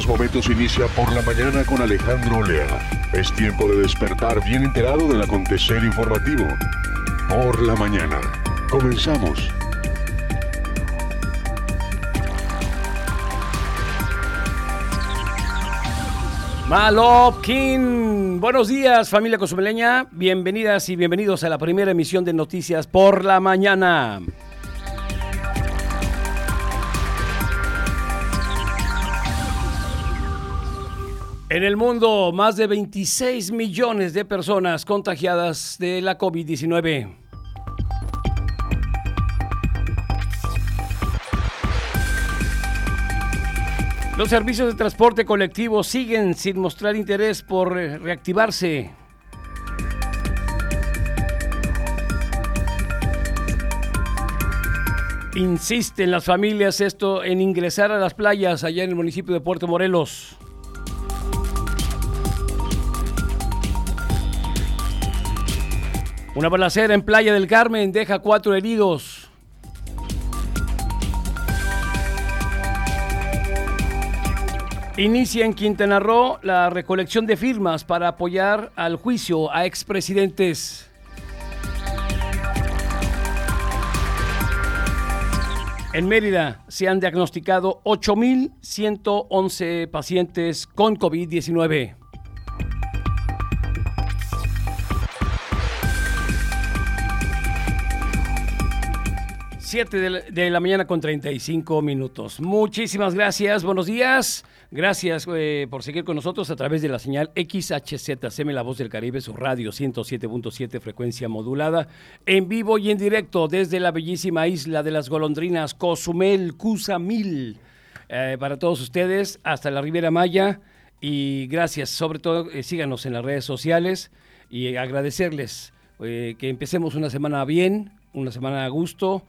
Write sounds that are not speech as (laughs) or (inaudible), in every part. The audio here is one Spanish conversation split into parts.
Estos momentos inicia por la mañana con Alejandro Lea. Es tiempo de despertar bien enterado del acontecer informativo. Por la mañana. Comenzamos. Malopkin. Buenos días, familia cosumeleña. Bienvenidas y bienvenidos a la primera emisión de Noticias por la mañana. En el mundo, más de 26 millones de personas contagiadas de la COVID-19. Los servicios de transporte colectivo siguen sin mostrar interés por reactivarse. Insisten las familias esto en ingresar a las playas allá en el municipio de Puerto Morelos. Una balacera en Playa del Carmen deja cuatro heridos. Inicia en Quintana Roo la recolección de firmas para apoyar al juicio a expresidentes. En Mérida se han diagnosticado 8.111 pacientes con COVID-19. 7 de la, de la mañana con 35 minutos. Muchísimas gracias, buenos días. Gracias eh, por seguir con nosotros a través de la señal XHZCM, La Voz del Caribe, su radio 107.7 frecuencia modulada, en vivo y en directo desde la bellísima isla de las golondrinas, Cozumel, Cusamil. Eh, para todos ustedes, hasta la Ribera Maya. Y gracias, sobre todo, eh, síganos en las redes sociales y agradecerles eh, que empecemos una semana bien, una semana a gusto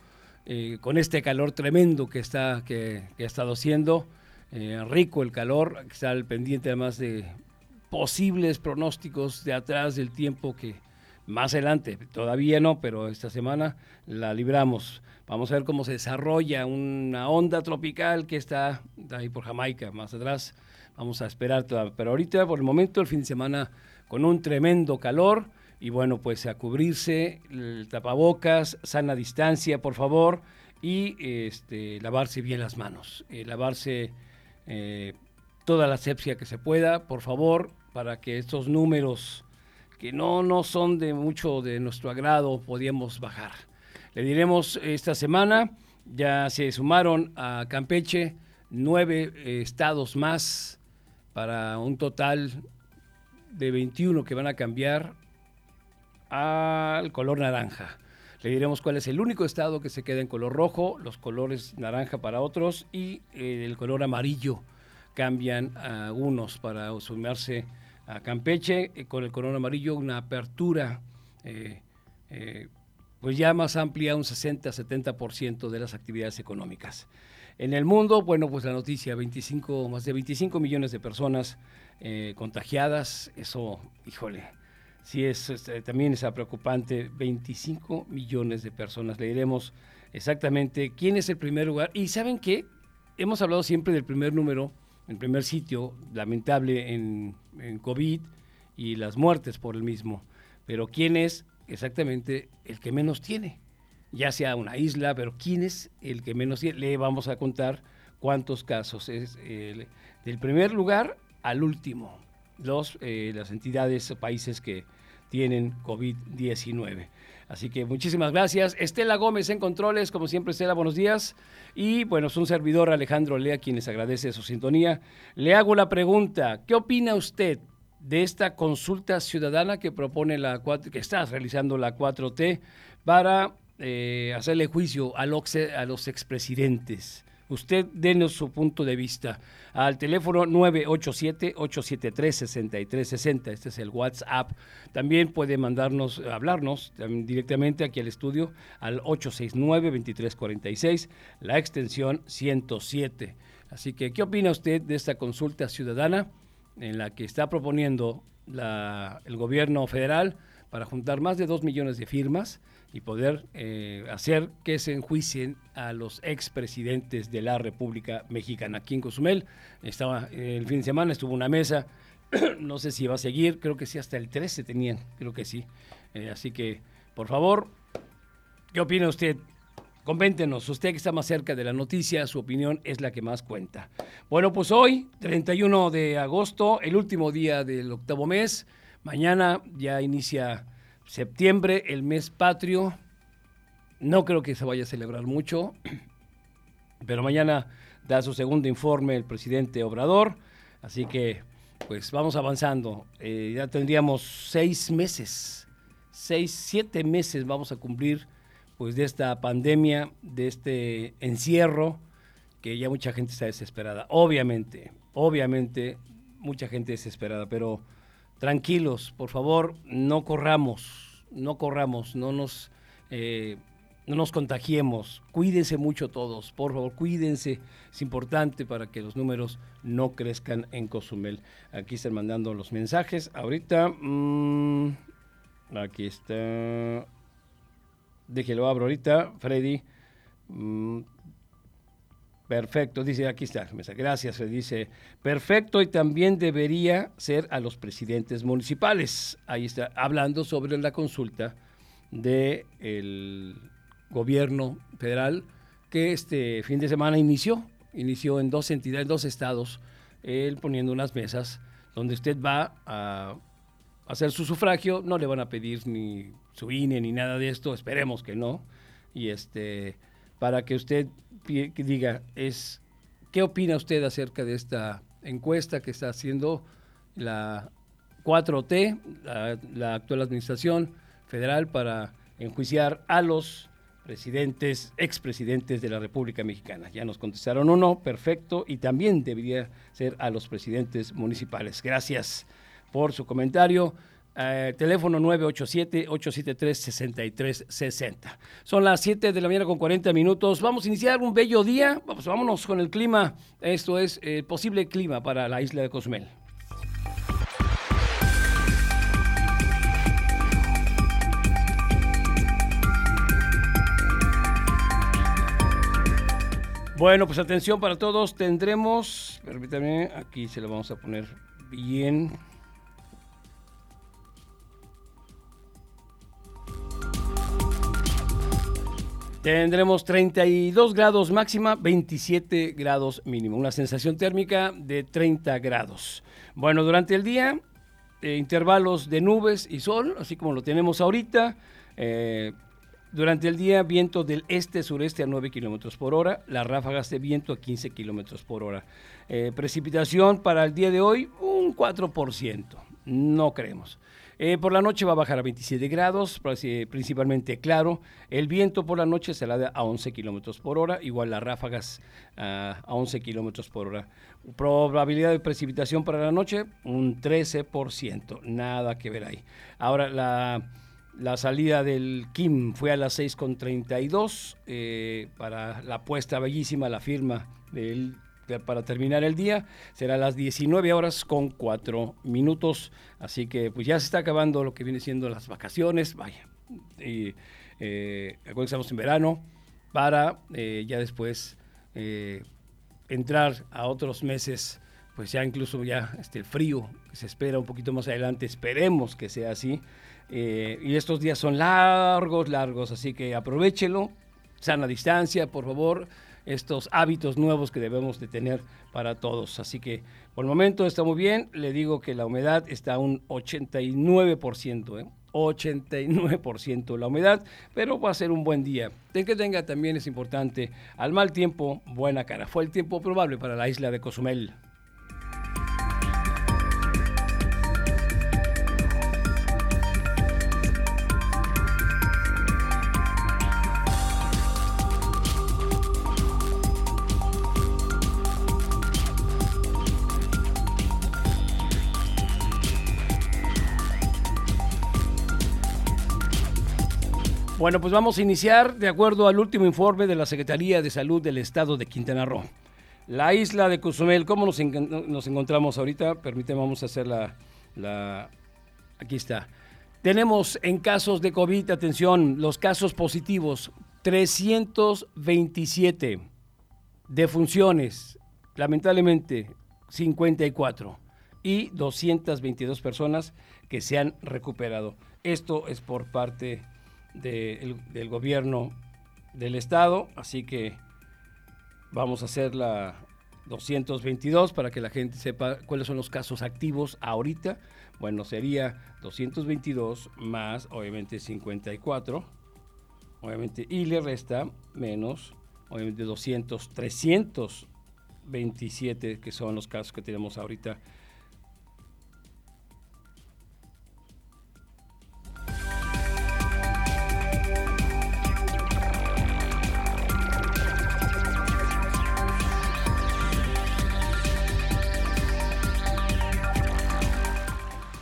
eh, con este calor tremendo que, está, que, ha estado haciendo, eh, rico el calor, está al pendiente además de posibles pronósticos de atrás del tiempo que más adelante, todavía no, pero esta semana la libramos. Vamos a ver cómo se desarrolla una onda tropical que está ahí por Jamaica, más atrás. Vamos a esperar, toda, pero ahorita por el momento el fin de semana con un tremendo calor y bueno, pues a cubrirse, el tapabocas, sana distancia, por favor, y este, lavarse bien las manos, eh, lavarse eh, toda la asepsia que se pueda, por favor, para que estos números que no, no son de mucho de nuestro agrado, podíamos bajar. Le diremos esta semana, ya se sumaron a Campeche nueve eh, estados más para un total de 21 que van a cambiar al color naranja. Le diremos cuál es el único estado que se queda en color rojo, los colores naranja para otros y eh, el color amarillo cambian a algunos para sumarse a Campeche eh, con el color amarillo una apertura eh, pues ya más amplia, un 60-70% de las actividades económicas. En el mundo, bueno, pues la noticia, 25, más de 25 millones de personas contagiadas, eso, híjole, sí es, este, también es preocupante, 25 millones de personas. Le diremos exactamente quién es el primer lugar. Y ¿saben qué? Hemos hablado siempre del primer número, el primer sitio lamentable en, COVID y las muertes por el mismo. Pero ¿quién es exactamente el que menos tiene? Ya sea una isla, pero ¿quién es el que menos tiene? Le vamos a contar cuántos casos es eh, del primer lugar al último, los, eh, las entidades o países que tienen COVID-19. Así que muchísimas gracias. Estela Gómez en controles, como siempre, Estela, buenos días. Y bueno, es un servidor Alejandro Lea quien les agradece su sintonía. Le hago la pregunta, ¿qué opina usted de esta consulta ciudadana que propone la 4, que está realizando la 4T para eh, hacerle juicio a los, a los expresidentes? Usted denos su punto de vista al teléfono 987-873-6360. Este es el WhatsApp. También puede mandarnos, hablarnos directamente aquí al estudio al 869-2346, la extensión 107. Así que, ¿qué opina usted de esta consulta ciudadana en la que está proponiendo el gobierno federal para juntar más de dos millones de firmas y poder eh, hacer que se enjuicien a los expresidentes de la República Mexicana? Aquí en Cozumel, estaba el fin de semana, estuvo una mesa, (clears throat) no sé si va a seguir, creo que sí, hasta el 13 tenían, creo que sí. Eh, así que, por favor, ¿qué opina usted? Coméntenos, usted que está más cerca de la noticia, su opinión es la que más cuenta. Bueno, pues hoy, 31 de agosto, el último día del octavo mes, mañana ya inicia septiembre, el mes patrio. No creo que se vaya a celebrar mucho, (clears throat) pero mañana da su segundo informe el presidente Obrador, así que pues vamos avanzando. Eh, ya tendríamos seis meses, seis, siete meses vamos a cumplir pues de esta pandemia, de este encierro, que ya mucha gente está desesperada. Obviamente, obviamente, mucha gente desesperada, pero tranquilos, por favor, no corramos, no corramos, no nos, eh, no nos contagiemos, cuídense mucho todos, por favor, cuídense, es importante para que los números no crezcan en Cozumel. Aquí están mandando los mensajes, ahorita, mmm, aquí está déjelo abro ahorita, Freddy. Mm, perfecto, dice, aquí está, gracias, se dice, perfecto y también debería ser a los presidentes municipales. Ahí está, hablando sobre la consulta del gobierno federal que este fin de semana inició, inició en dos entidades, en dos estados, él poniendo unas mesas donde usted va a hacer su sufragio, no le van a pedir ni su INE ni nada de esto, esperemos que no. Y este, para que usted diga, es, ¿qué opina usted acerca de esta encuesta que está haciendo la 4T, la, actual administración federal, para enjuiciar a los presidentes, expresidentes de la República Mexicana. Ya nos contestaron uno, perfecto, y también debería ser a los presidentes municipales. Gracias por su comentario. Eh, teléfono 987-873-6360. Son las 7 de la mañana con 40 minutos. Vamos a iniciar un bello día. Vamos, vámonos con el clima. Esto es el eh, posible clima para la isla de Cozumel. Bueno, pues atención para todos. Tendremos, permítame, aquí se lo vamos a poner bien. Tendremos 32 grados máxima, 27 grados mínimo, una sensación térmica de 30 grados. Bueno, durante el día, eh, intervalos de nubes y sol, así como lo tenemos ahorita. Eh, durante el día, viento del este-sureste a 9 kilómetros por hora, las ráfagas de viento a 15 kilómetros por hora. Eh, precipitación para el día de hoy, un 4%. No creemos. Eh, por la noche va a bajar a 27 grados, principalmente claro. El viento por la noche será a 11 kilómetros por hora, igual las ráfagas a 11 kilómetros por hora. Probabilidad de precipitación para la noche, un 13%, nada que ver ahí. Ahora, la, salida del Kim fue a las 6.32 eh, para la puesta bellísima, la firma del para terminar el día. Será a las 19 horas con 4 minutos. Así que pues ya se está acabando lo que viene siendo las vacaciones. Vaya. Y eh, estamos en verano para eh, ya después eh, entrar a otros meses, pues ya incluso ya este, el frío se espera un poquito más adelante, esperemos que sea así. Eh, y estos días son largos, largos, así que aprovechelo, sana distancia, por favor estos hábitos nuevos que debemos de tener para todos. Así que por el momento está muy bien. Le digo que la humedad está a un 89%, ¿eh? 89% la humedad, pero va a ser un buen día. Ten que tenga también es importante, al mal tiempo, buena cara. Fue el tiempo probable para la isla de Cozumel. Bueno, pues vamos a iniciar de acuerdo al último informe de la Secretaría de Salud del Estado de Quintana Roo. La isla de Cozumel, ¿cómo nos, encontramos ahorita? Permíteme, vamos a hacer la. Aquí está. Tenemos en casos de COVID, atención, los casos positivos, 327 defunciones, lamentablemente 54 y 222 personas que se han recuperado. Esto es por parte del gobierno del estado, así que vamos a hacer la 222 para que la gente sepa cuáles son los casos activos ahorita. Bueno, sería 222 más, obviamente, 54, obviamente, y le resta menos, obviamente, 200, 327, que son los casos que tenemos ahorita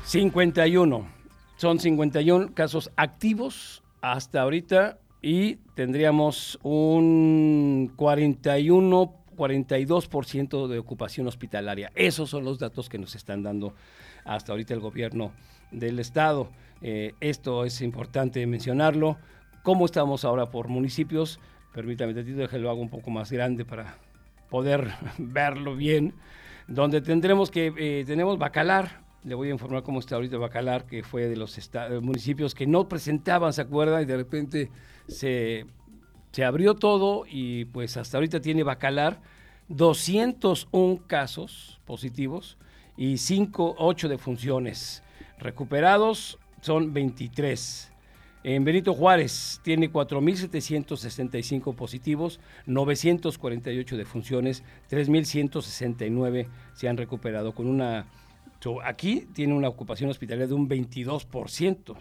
51. Son 51 casos activos hasta ahorita y tendríamos un 41, 42% de ocupación hospitalaria. Esos son los datos que nos están dando hasta ahorita el gobierno del estado. Eh, esto es importante mencionarlo. ¿Cómo estamos ahora por municipios? Permítame, que lo hago un poco más grande para poder (laughs) verlo bien. Donde tendremos que, eh, tenemos Bacalar, le voy a informar cómo está ahorita Bacalar, que fue de los municipios que no presentaban, ¿se acuerda? Y de repente se, abrió todo y pues hasta ahorita tiene Bacalar 201 casos positivos y 5, 8 defunciones. Recuperados son 23. En Benito Juárez tiene 4.765 positivos, 948 defunciones, 3.169 se han recuperado, con una aquí tiene una ocupación hospitalaria de un 22%.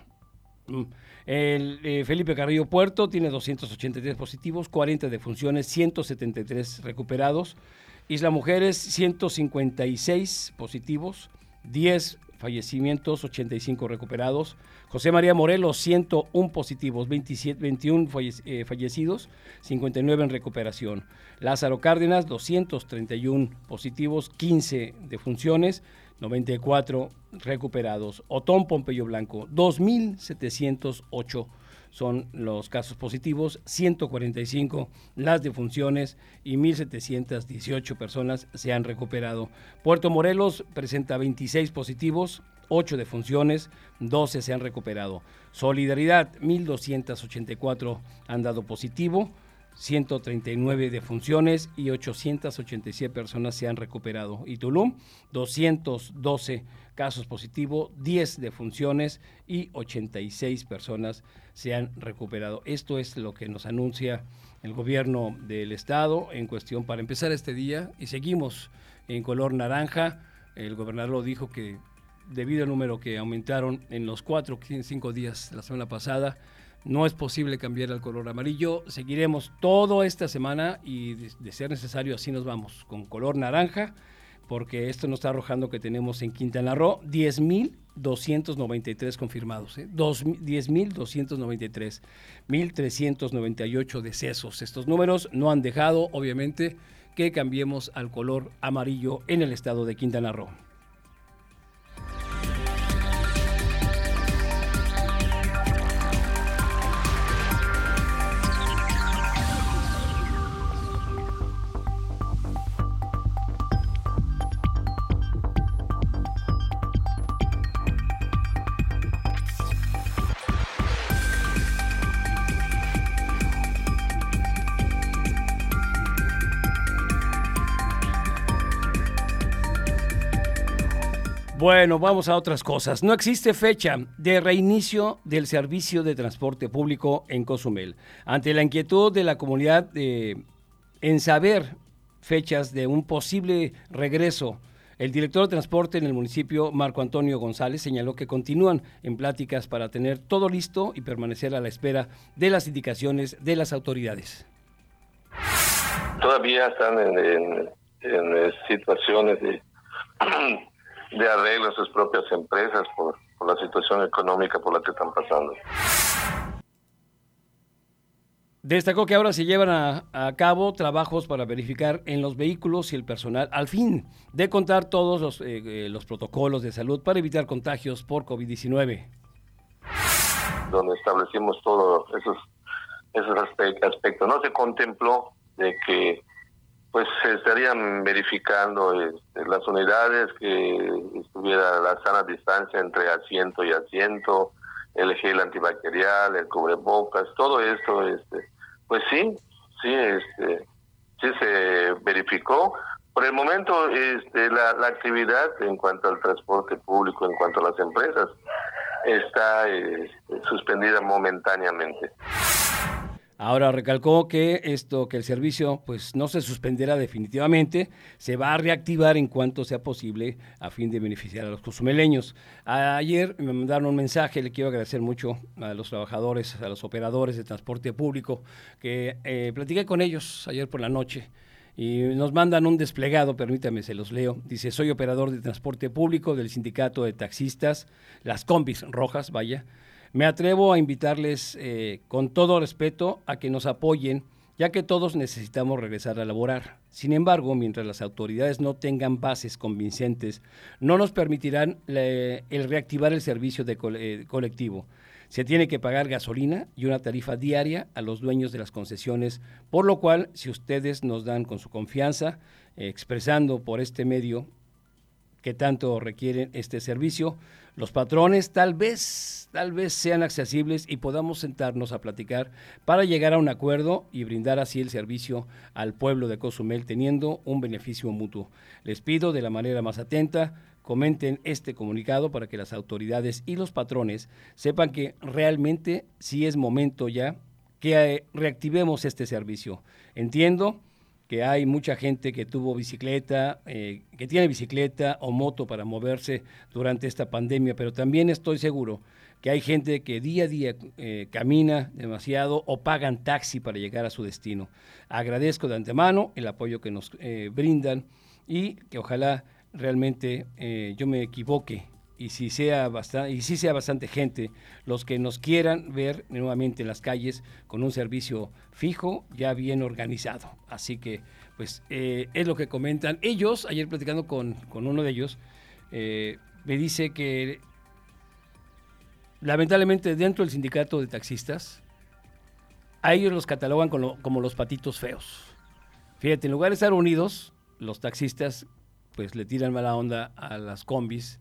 Mm. Eh, Felipe Carrillo Puerto tiene 283 positivos, 40 defunciones, 173 recuperados. Isla Mujeres, 156 positivos, 10 fallecimientos, 85 recuperados. José María Morelos, 101 positivos, 27, 21 eh, fallecidos, 59 en recuperación. Lázaro Cárdenas, 231 positivos, 15 defunciones. 94 recuperados. Otón Pompeyo Blanco, 2.708 son los casos positivos, 145 las defunciones y 1.718 personas se han recuperado. Puerto Morelos presenta 26 positivos, 8 defunciones, 12 se han recuperado. Solidaridad, 1.284 han dado positivo. 139 defunciones y 887 personas se han recuperado. Y Tulum, 212 casos positivos, 10 defunciones y 86 personas se han recuperado. Esto es lo que nos anuncia el gobierno del estado en cuestión para empezar este día y seguimos en color naranja. El gobernador dijo que debido al número que aumentaron en los cuatro, cinco días la semana pasada, no es posible cambiar al color amarillo. Seguiremos toda esta semana y de, ser necesario así nos vamos con color naranja, porque esto nos está arrojando que tenemos en Quintana Roo 10.293 confirmados, ¿eh? 10.293, 1.398 decesos. Estos números no han dejado, obviamente, que cambiemos al color amarillo en el estado de Quintana Roo. Bueno, vamos a otras cosas. No existe fecha de reinicio del servicio de transporte público en Cozumel. Ante la inquietud de la comunidad en saber fechas de un posible regreso, el director de transporte en el municipio, Marco Antonio González, señaló que continúan en pláticas para tener todo listo y permanecer a la espera de las indicaciones de las autoridades. Todavía están en, en situaciones de (clears throat) de arreglo a sus propias empresas por, la situación económica por la que están pasando. Destacó que ahora se llevan a, cabo trabajos para verificar en los vehículos y el personal al fin de contar todos los, eh, eh, los protocolos de salud para evitar contagios por COVID-19. Donde establecimos todos esos, esos aspectos. No se contempló de que pues se estarían verificando este, las unidades, que estuviera la sana distancia entre asiento y asiento, el gel antibacterial, el cubrebocas, todo esto, este, pues sí, sí, este, sí se verificó. Por el momento, este, la, la actividad en cuanto al transporte público, en cuanto a las empresas, está este, suspendida momentáneamente. Ahora recalcó que esto, que el servicio pues no se suspenderá definitivamente, se va a reactivar en cuanto sea posible a fin de beneficiar a los cozumeleños. Ayer me mandaron un mensaje, le quiero agradecer mucho a los trabajadores, a los operadores de transporte público, que eh, platiqué con ellos ayer por la noche y nos mandan un desplegado, permítame, se los leo. Dice, soy operador de transporte público del sindicato de taxistas, las combis rojas, vaya. Me atrevo a invitarles eh, con todo respeto a que nos apoyen, ya que todos necesitamos regresar a laborar. Sin embargo, mientras las autoridades no tengan bases convincentes, no nos permitirán el reactivar el servicio de eh, colectivo. Se tiene que pagar gasolina y una tarifa diaria a los dueños de las concesiones, por lo cual, si ustedes nos dan con su confianza, expresando por este medio que tanto requieren este servicio, los patrones tal vez, tal vez sean accesibles y podamos sentarnos a platicar para llegar a un acuerdo y brindar así el servicio al pueblo de Cozumel teniendo un beneficio mutuo. Les pido de la manera más atenta, comenten este comunicado para que las autoridades y los patrones sepan que realmente sí es momento ya que eh, reactivemos este servicio. Entiendo que hay mucha gente que tuvo bicicleta, eh, que tiene bicicleta o moto para moverse durante esta pandemia, pero también estoy seguro que hay gente que día a día eh, camina demasiado o pagan taxi para llegar a su destino. Agradezco de antemano el apoyo que nos eh, brindan y que ojalá realmente yo me equivoque y si sea bastante y si sea bastante gente los que nos quieran ver nuevamente en las calles con un servicio fijo ya bien organizado así que pues eh, es lo que comentan ellos ayer platicando con, uno de ellos eh, me dice que lamentablemente dentro del sindicato de taxistas a ellos los catalogan como los patitos feos fíjate en lugar de estar unidos los taxistas pues le tiran mala onda a las combis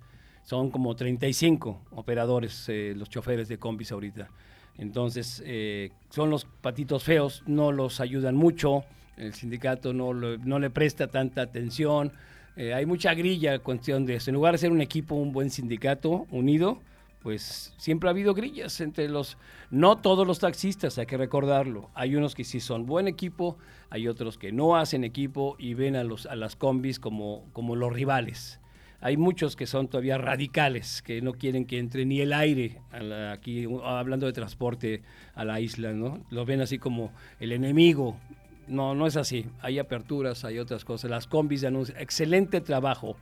son como 35 operadores, eh, los choferes de combis ahorita. Entonces, eh, son los patitos feos, no los ayudan mucho, el sindicato no, no le presta tanta atención. Eh, hay mucha grilla cuestión de eso. En lugar de ser un equipo, un buen sindicato unido, pues siempre ha habido grillas entre los, no todos los taxistas, hay que recordarlo. Hay unos que sí son buen equipo, hay otros que no hacen equipo y ven a, los, a las combis como, como los rivales hay muchos que son todavía radicales, que no quieren que entre ni el aire, aquí hablando de transporte a la isla, ¿no? Lo ven así como el enemigo. No, no es así. Hay aperturas, hay otras cosas. Las combis un excelente trabajo.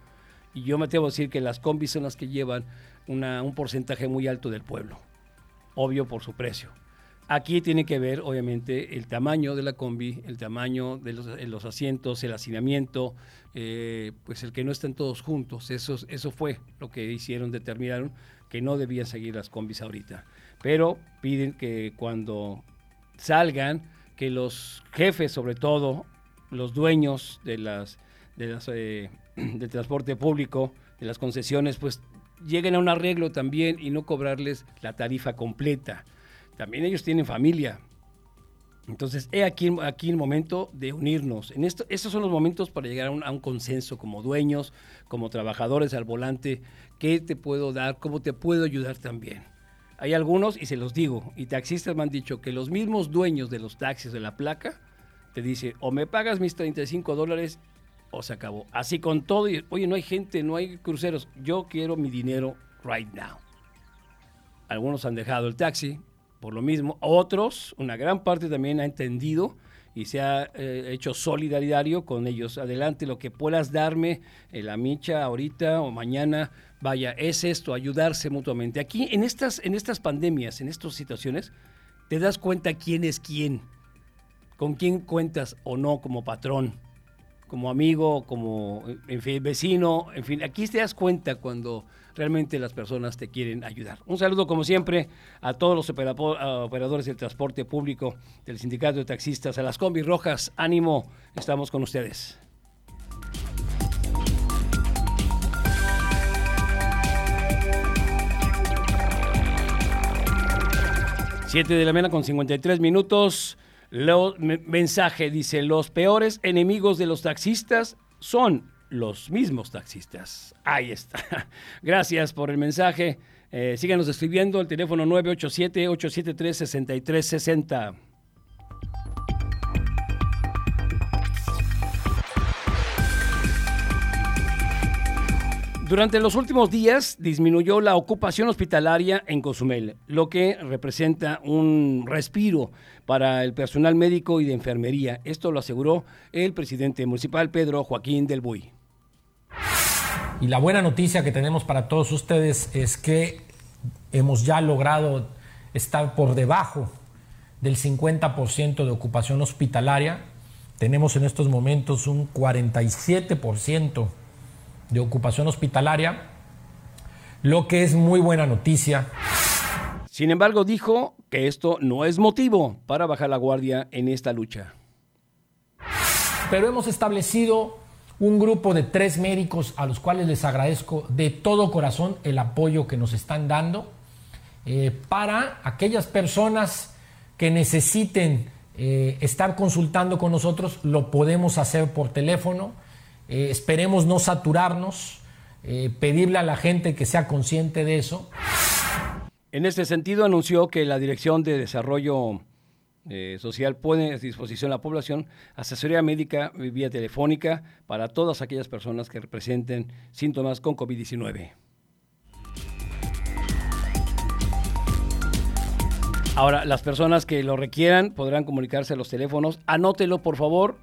Y yo me atrevo a decir que las combis son las que llevan un porcentaje muy alto del pueblo. Obvio por su precio. Aquí tiene que ver, obviamente, el tamaño de la combi, el tamaño de los, asientos, el hacinamiento, eh, pues el que no estén todos juntos. Eso, eso fue lo que hicieron, determinaron que no debían seguir las combis ahorita. Pero piden que cuando salgan, que los jefes, sobre todo, los dueños de las, de las eh, (clears throat) del transporte público, de las concesiones, pues lleguen a un arreglo también y no cobrarles la tarifa completa también ellos tienen familia. Entonces, he aquí, aquí el momento de unirnos. En esto, estos son los momentos para llegar a un, consenso como dueños, como trabajadores al volante. ¿Qué te puedo dar? ¿Cómo te puedo ayudar también? Hay algunos, y se los digo, y taxistas me han dicho que los mismos dueños de los taxis de la placa te dicen, o me pagas mis 35 dólares o se acabó. Así con todo, y, oye, no hay gente, no hay cruceros, yo quiero mi dinero right now. Algunos han dejado el taxi, por lo mismo. Otros, una gran parte también ha entendido y se ha eh, hecho solidario con ellos. Adelante, lo que puedas darme, eh, la micha ahorita o mañana, vaya, es esto, ayudarse mutuamente. Aquí en estas, en estas pandemias, en estas situaciones, te das cuenta quién es quién. con quién cuentas o no como patrón, como amigo, como vecino, en fin, aquí te das cuenta cuando realmente las personas te quieren ayudar. Un saludo como siempre a todos los operadores del transporte público, del sindicato de taxistas, a las combis rojas, ánimo, estamos con ustedes. Siete de la mañana con 53 minutos. Mensaje dice, los peores enemigos de los taxistas son los mismos taxistas. Ahí está. (laughs) Gracias por el mensaje. Eh, síganos escribiendo el teléfono 987-873-6360. Durante los últimos días disminuyó la ocupación hospitalaria en Cozumel, lo que representa un respiro para el personal médico y de enfermería. Esto lo aseguró el presidente municipal Pedro Joaquín del Buy. Y la buena noticia que tenemos para todos ustedes es que hemos ya logrado estar por debajo del 50% de ocupación hospitalaria. Tenemos en estos momentos un 47% de ocupación hospitalaria, lo que es muy buena noticia. Sin embargo, dijo que esto no es motivo para bajar la guardia en esta lucha. Pero hemos establecido un grupo de tres médicos a los cuales les agradezco de todo corazón el apoyo que nos están dando eh, para aquellas personas que necesiten eh, estar consultando con nosotros, lo podemos hacer por teléfono. Eh, esperemos no saturarnos, pedirle a la gente que sea consciente de eso. En este sentido, anunció que la Dirección de Desarrollo eh, social pone a disposición a la población asesoría médica vía telefónica para todas aquellas personas que representen síntomas con COVID-19. Ahora, las personas que lo requieran podrán comunicarse a los teléfonos. Anótelo, por favor,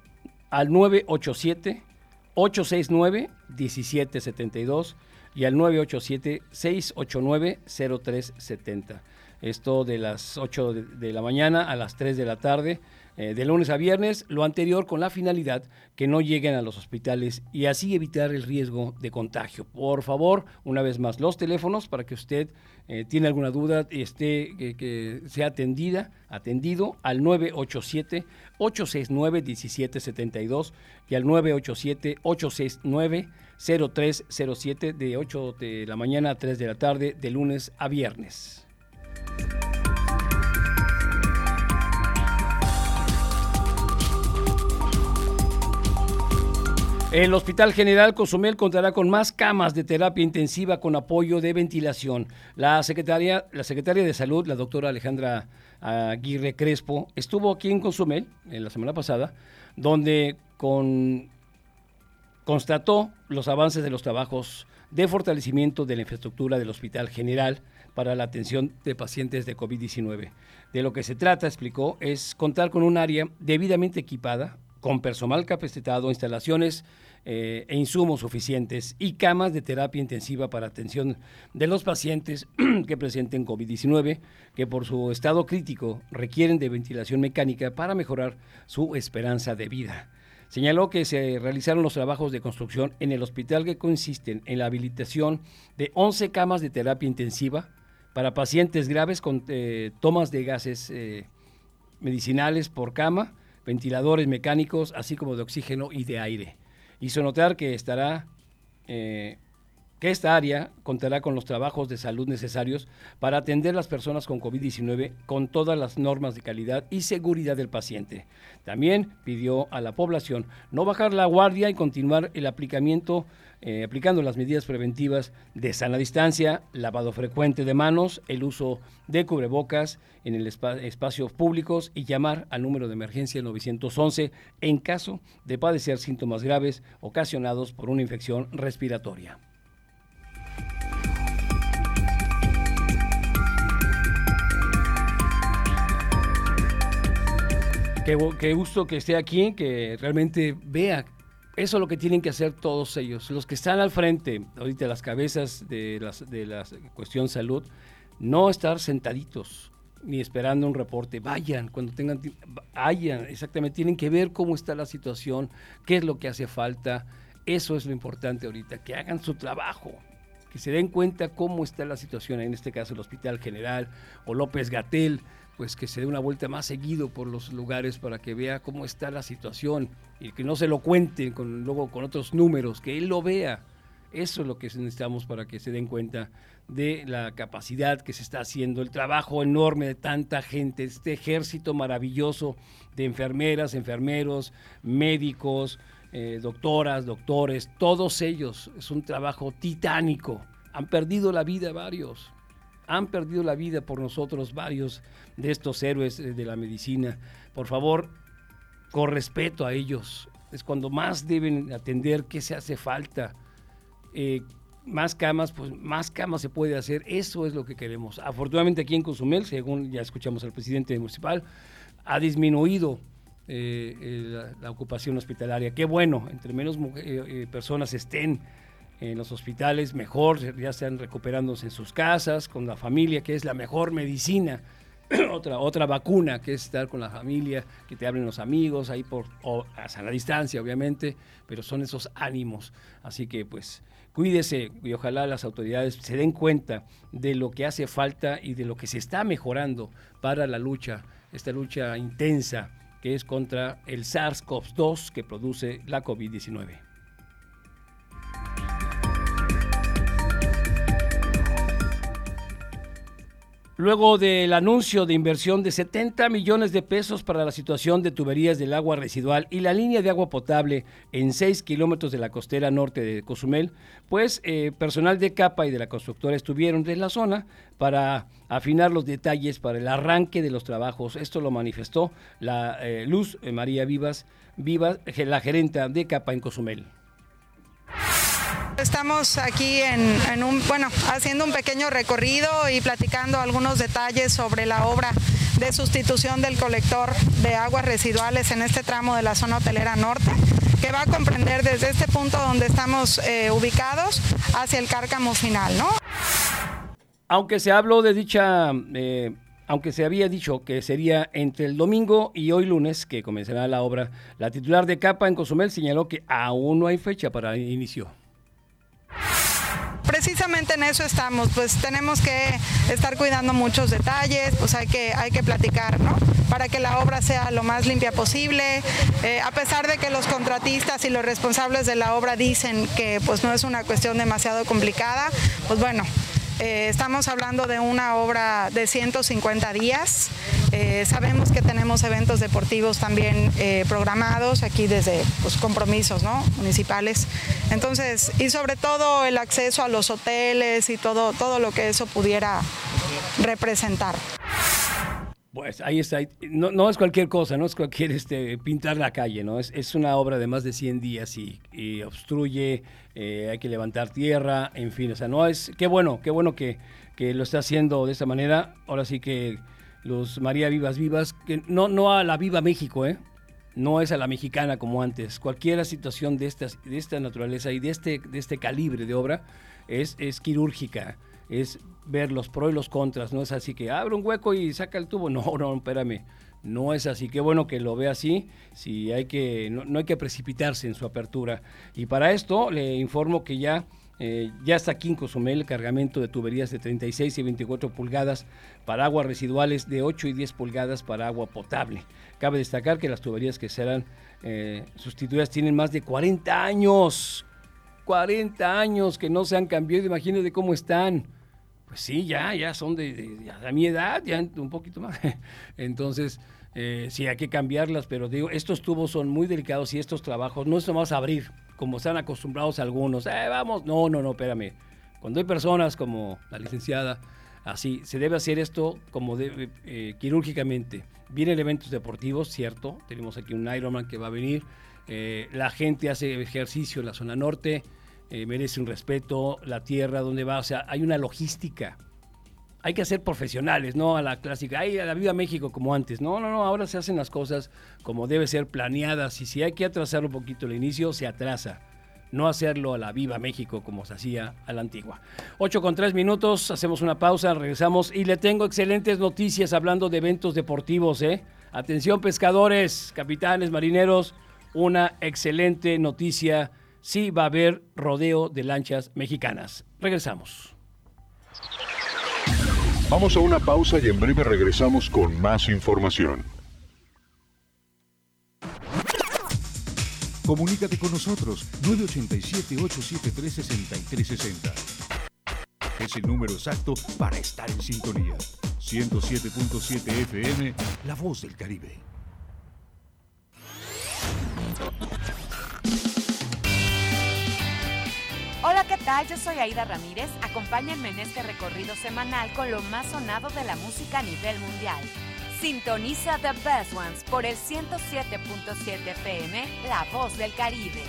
al 987-869-1772 y al 987-689-0370. Esto de las 8 de, la mañana a las 3 de la tarde, eh, de lunes a viernes, lo anterior con la finalidad que no lleguen a los hospitales y así evitar el riesgo de contagio. Por favor, una vez más, los teléfonos para que usted eh, tiene alguna duda y esté, que, sea atendida, atendido al 987-869-1772 y al 987-869-0307 de 8 de la mañana a 3 de la tarde, de lunes a viernes. El Hospital General Cozumel contará con más camas de terapia intensiva con apoyo de ventilación. La secretaria, la secretaria de Salud, la doctora Alejandra Aguirre Crespo, estuvo aquí en Cozumel en la semana pasada, donde con, constató los avances de los trabajos de fortalecimiento de la infraestructura del Hospital General para la atención de pacientes de COVID-19. De lo que se trata, explicó, es contar con un área debidamente equipada, con personal capacitado, instalaciones eh, e insumos suficientes y camas de terapia intensiva para atención de los pacientes (clears throat) que presenten COVID-19, que por su estado crítico requieren de ventilación mecánica para mejorar su esperanza de vida. Señaló que se realizaron los trabajos de construcción en el hospital que consisten en la habilitación de 11 camas de terapia intensiva, para pacientes graves con eh, tomas de gases eh, medicinales por cama, ventiladores mecánicos, así como de oxígeno y de aire. Hizo notar que estará eh, que esta área contará con los trabajos de salud necesarios para atender a las personas con COVID-19 con todas las normas de calidad y seguridad del paciente. También pidió a la población no bajar la guardia y continuar el aplicamiento, eh, aplicando las medidas preventivas de sana distancia, lavado frecuente de manos, el uso de cubrebocas en el espacios públicos y llamar al número de emergencia 911 en caso de padecer síntomas graves ocasionados por una infección respiratoria. Qué, gusto que esté aquí, que realmente vea eso es lo que tienen que hacer todos ellos. Los que están al frente, ahorita las cabezas de, las, de la cuestión salud, no estar sentaditos. ni esperando un reporte. Vayan, cuando tengan, vayan, exactamente, tienen que ver cómo está la situación, qué es lo que hace falta. Eso es lo importante ahorita, que hagan su trabajo, que se den cuenta cómo está la situación, en este caso el Hospital General o López Gatel, pues que se dé una vuelta más seguido por los lugares para que vea cómo está la situación y que no se lo cuente con, luego con otros números, que él lo vea. Eso es lo que necesitamos para que se den cuenta de la capacidad que se está haciendo, el trabajo enorme de tanta gente, este ejército maravilloso de enfermeras, enfermeros, médicos, eh, doctoras, doctores, todos ellos. Es un trabajo titánico. Han perdido la vida varios. Han perdido la vida por nosotros varios de estos héroes eh, de la medicina. Por favor, con respeto a ellos. Es cuando más deben atender qué se hace falta. Eh, más camas, pues más camas se puede hacer. Eso es lo que queremos. Afortunadamente aquí en Cozumel, según ya escuchamos al presidente municipal, ha disminuido eh, la, ocupación hospitalaria. Qué bueno, entre menos personas estén en los hospitales, mejor, ya están recuperándose en sus casas, con la familia, que es la mejor medicina. (clears throat) otra, otra vacuna que es estar con la familia, que te hablen los amigos, ahí por, a la distancia, obviamente, pero son esos ánimos. Así que, pues, cuídese y ojalá las autoridades se den cuenta de lo que hace falta y de lo que se está mejorando para la lucha, esta lucha intensa que es contra el SARS-CoV-2 que produce la COVID-19. Luego del anuncio de inversión de 70 millones de pesos para la situación de tuberías del agua residual y la línea de agua potable en 6 kilómetros de la costera norte de Cozumel, pues eh, personal de CAPA y de la constructora estuvieron en la zona para afinar los detalles para el arranque de los trabajos. Esto lo manifestó la eh, Luz María Vivas, Vivas, la gerenta de CAPA en Cozumel. Estamos aquí en, un, bueno, haciendo un pequeño recorrido y platicando algunos detalles sobre la obra de sustitución del colector de aguas residuales en este tramo de la zona hotelera norte, que va a comprender desde este punto donde estamos eh, ubicados hacia el cárcamo final, ¿no? Aunque se habló de dicha eh, aunque se había dicho que sería entre el domingo y hoy lunes que comenzará la obra, la titular de Capa en Cozumel señaló que aún no hay fecha para el inicio precisamente en eso estamos, pues tenemos que estar cuidando muchos detalles, pues hay que, hay que platicar, ¿no? Para que la obra sea lo más limpia posible, eh, a pesar de que los contratistas y los responsables de la obra dicen que pues no es una cuestión demasiado complicada, pues bueno, eh, estamos hablando de una obra de 150 días. Eh, sabemos que tenemos eventos deportivos también eh, programados aquí desde pues, compromisos municipales. Entonces, y sobre todo el acceso a los hoteles y todo, todo lo que eso pudiera representar. Pues ahí está. No, no, es cualquier cosa, no es cualquier este, pintar la calle, ¿no? Es, es una obra de más de 100 días y, obstruye, eh, hay que levantar tierra, en fin. O sea, no es. Qué bueno, qué bueno que, que lo está haciendo de esta manera. Ahora sí que los María Vivas Vivas, no, no a la Viva México, ¿eh? No es a la mexicana como antes. Cualquier situación de, de esta naturaleza y de este, de este calibre de obra es, es quirúrgica es ver los pros y los contras, no es así que abre un hueco y saca el tubo, (laughs) no, no, espérame, no es así, qué bueno que lo ve así, si hay que, no, hay que precipitarse en su apertura. Y para esto le informo que ya, eh, ya está aquí en Cozumel el cargamento de tuberías de 36 y 24 pulgadas para aguas residuales, de 8 y 10 pulgadas para agua potable. Cabe destacar que las tuberías que serán eh, sustituidas tienen más de 40 años, 40 años que no se han cambiado, imagínate cómo están. Pues sí, ya, ya son de, mi edad, ya un poquito más. (laughs) Entonces, eh, sí, hay que cambiarlas, pero digo, estos tubos son muy delicados y estos trabajos no es nomás abrir, como están acostumbrados algunos. Eh, vamos, no, no, no, espérame. Cuando hay personas como la licenciada, así, se debe hacer esto como eh, quirúrgicamente. Vienen eventos deportivos, cierto, tenemos aquí un Ironman que va a venir, eh, la gente hace ejercicio en la zona norte, eh, merece un respeto, la tierra donde va, o sea, hay una logística. Hay que ser profesionales, no a la clásica, ay, a la Viva México como antes. No, no, no, ahora se hacen las cosas como debe ser planeadas y si hay que atrasar un poquito el inicio, se atrasa. no hacerlo a la viva México como se hacía a la antigua. 8 con 3 minutos, hacemos una pausa, regresamos y le tengo excelentes noticias hablando de eventos deportivos. ¿eh? Atención pescadores, capitanes, marineros, una excelente noticia. Sí va a haber rodeo de lanchas mexicanas. Regresamos. Vamos a una pausa y en breve regresamos con más información. Comunícate con nosotros 987-873-6360. Es el número exacto para estar en sintonía. 107.7 FM, La Voz del Caribe. Hola, ¿qué tal? Yo soy Aida Ramírez. Acompáñenme en este recorrido semanal con lo más sonado de la música a nivel mundial. Sintoniza The Best Ones por el 107.7 FM, La Voz del Caribe.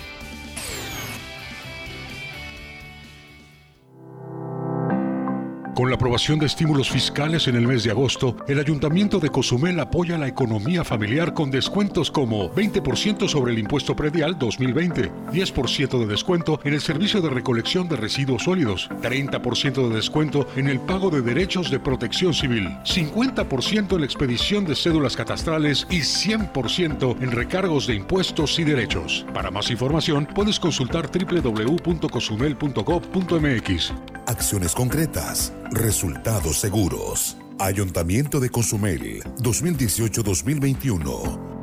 Con la aprobación de estímulos fiscales en el mes de agosto, el Ayuntamiento de Cozumel apoya la economía familiar con descuentos como 20% sobre el impuesto predial 2020, 10% de descuento en el servicio de recolección de residuos sólidos, 30% de descuento en el pago de derechos de protección civil, 50% en la expedición de cédulas catastrales y 100% en recargos de impuestos y derechos. Para más información, puedes consultar www.cozumel.gov.mx. Acciones concretas, resultados seguros. Ayuntamiento de Cozumel, 2018-2021.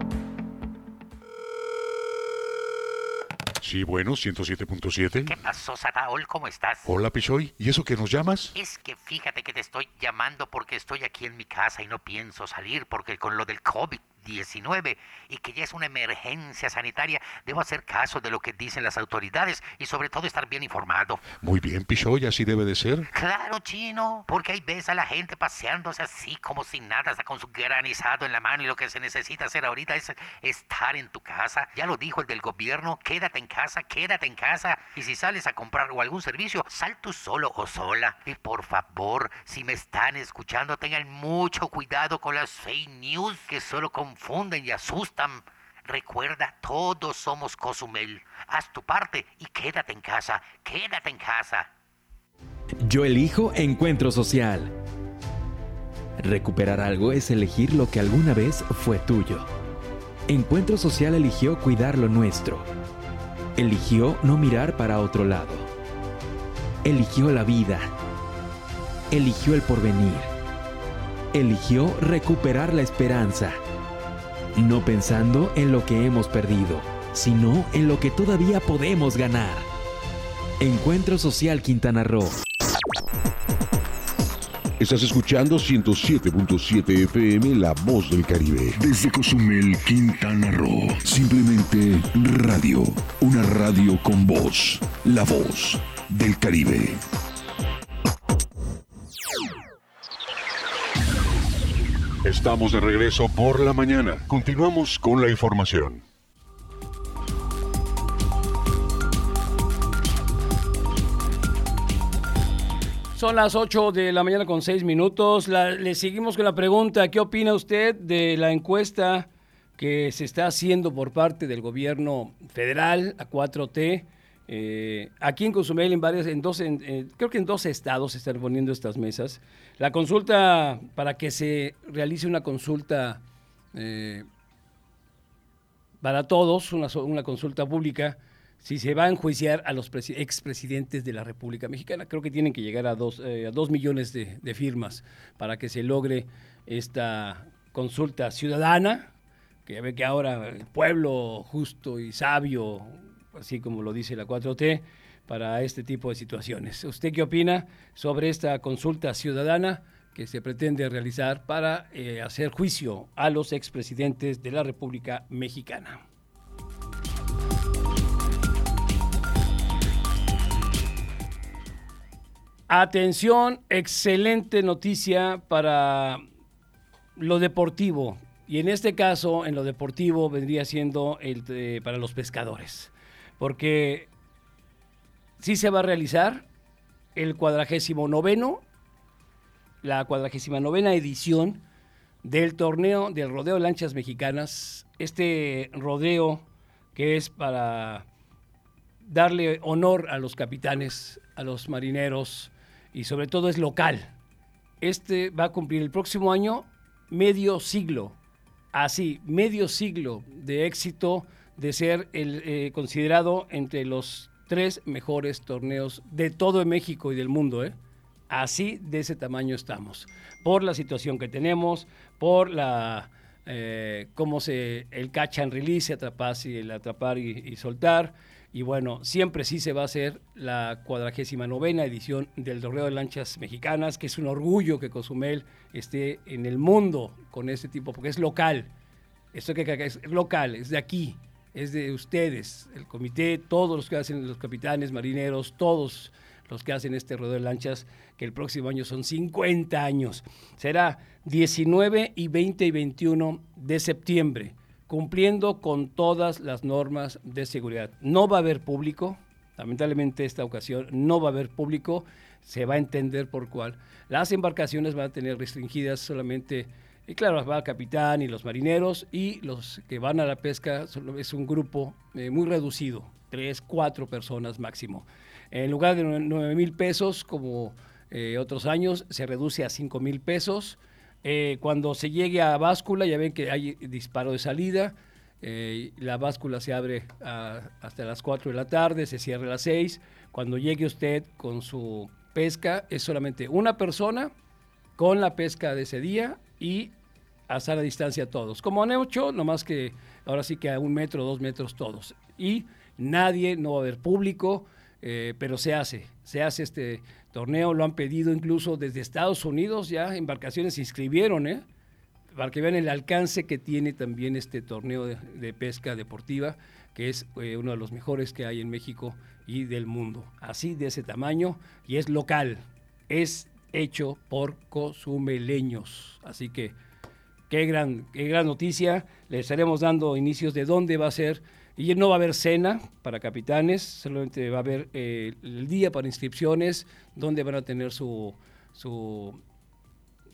Sí, bueno, 107.7. ¿Qué pasó, Sataol? ¿Cómo estás? Hola, Pichoy. ¿Y eso que nos llamas? Es que fíjate que te estoy llamando porque estoy aquí en mi casa y no pienso salir porque con lo del COVID 19 y que ya es una emergencia sanitaria, debo hacer caso de lo que dicen las autoridades y sobre todo estar bien informado. Muy bien, Pichoy, así debe de ser. Claro, chino, porque ahí ves a la gente paseándose así como sin nada, hasta con su granizado en la mano y lo que se necesita hacer ahorita es estar en tu casa. Ya lo dijo el del gobierno, quédate en casa, quédate en casa y si sales a comprar o algún servicio, sal tú solo o sola. Y por favor, si me están escuchando, tengan mucho cuidado con las fake news que solo con confunden y asustan. Recuerda, todos somos Cozumel. Haz tu parte y quédate en casa, quédate en casa. Yo elijo encuentro social. Recuperar algo es elegir lo que alguna vez fue tuyo. Encuentro social eligió cuidar lo nuestro. Eligió no mirar para otro lado. Eligió la vida. Eligió el porvenir. Eligió recuperar la esperanza no pensando en lo que hemos perdido, sino en lo que todavía podemos ganar. Encuentro Social Quintana Roo. Estás escuchando 107.7 FM La Voz del Caribe. Desde Cozumel, Quintana Roo. Simplemente radio. Una radio con voz. La Voz del Caribe. Estamos de regreso por la mañana. Continuamos con la información. Son las 8 de la mañana con 6 minutos. le seguimos con la pregunta, ¿qué opina usted de la encuesta que se está haciendo por parte del gobierno federal a 4T? Eh, aquí en Cozumel, en varias, en dos, eh, creo que en dos estados se están poniendo estas mesas. La consulta, para que se realice una consulta eh, para todos, una, consulta pública, si se va a enjuiciar a los expresidentes de la República Mexicana. Creo que tienen que llegar a dos, millones de, de firmas para que se logre esta consulta ciudadana, que ve que ahora el pueblo justo y sabio así como lo dice la 4T, para este tipo de situaciones. ¿Usted qué opina sobre esta consulta ciudadana que se pretende realizar para eh, hacer juicio a los expresidentes de la República Mexicana? Atención, excelente noticia para lo deportivo. Y en este caso, en lo deportivo, vendría siendo el, para los pescadores porque sí se va a realizar el cuadragésimo noveno, la cuadragésima novena edición del torneo del rodeo de lanchas mexicanas. Este rodeo que es para darle honor a los capitanes, a los marineros y sobre todo es local. Este va a cumplir el próximo año medio siglo, así, medio siglo de éxito de ser el, eh, considerado entre los tres mejores torneos de todo México y del mundo. ¿eh? Así de ese tamaño estamos. Por la situación que tenemos, por la eh, cómo se el catch and release, atrapar, y el atrapar y, soltar. Y bueno, siempre sí se va a hacer la cuadragésima novena edición del Torneo de Lanchas Mexicanas, que es un orgullo que Cozumel esté en el mundo con este tipo, porque es local. Esto que es local, es de aquí es de ustedes, el comité, todos los que hacen, los capitanes, marineros, todos los que hacen este rodeo de lanchas, que el próximo año son 50 años. Será 19 y 20 y 21 de septiembre, cumpliendo con todas las normas de seguridad. No va a haber público, lamentablemente esta ocasión no va a haber público, se va a entender por cuál. Las embarcaciones van a tener restringidas solamente y claro, va el capitán y los marineros y los que van a la pesca es un grupo eh, muy reducido, tres, cuatro personas máximo. En lugar de nueve mil pesos, como eh, otros años, se reduce a cinco mil pesos. Eh, cuando se llegue a báscula, ya ven que hay disparo de salida, la báscula se abre hasta las 4 de la tarde, se cierra a las 6. Cuando llegue usted con su pesca, es solamente una persona con la pesca de ese día y a a distancia todos. Como han hecho, nomás que ahora sí que a un metro, dos metros todos. Y nadie, no va a haber público, eh, pero se hace, se hace este torneo, lo han pedido incluso desde Estados Unidos, ya embarcaciones se inscribieron, ¿eh? para que vean el alcance que tiene también este torneo de, pesca deportiva, que es eh, uno de los mejores que hay en México y del mundo. Así de ese tamaño y es local, es hecho por cozumeleños. Así que qué gran, qué gran noticia. Le estaremos dando inicios de dónde va a ser. Y no va a haber cena para capitanes, solamente va a haber eh, el día para inscripciones, donde van a tener su, su,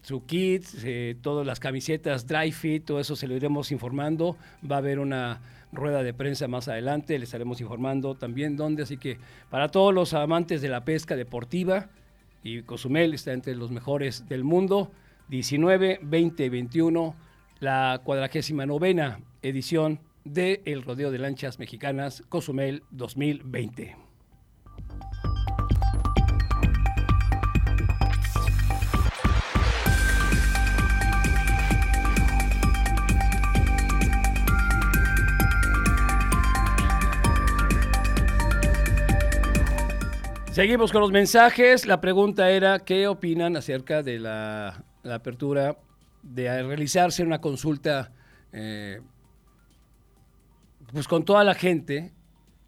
su kit, eh, todas las camisetas, dry fit, todo eso se lo iremos informando. Va a haber una rueda de prensa más adelante, le estaremos informando también dónde. Así que para todos los amantes de la pesca deportiva, y Cozumel está entre los mejores del mundo. 19, 20, 21, la cuadragésima novena edición de El Rodeo de Lanchas Mexicanas Cozumel 2020. Seguimos con los mensajes. La pregunta era, ¿qué opinan acerca de la, apertura de realizarse una consulta eh, pues con toda la gente,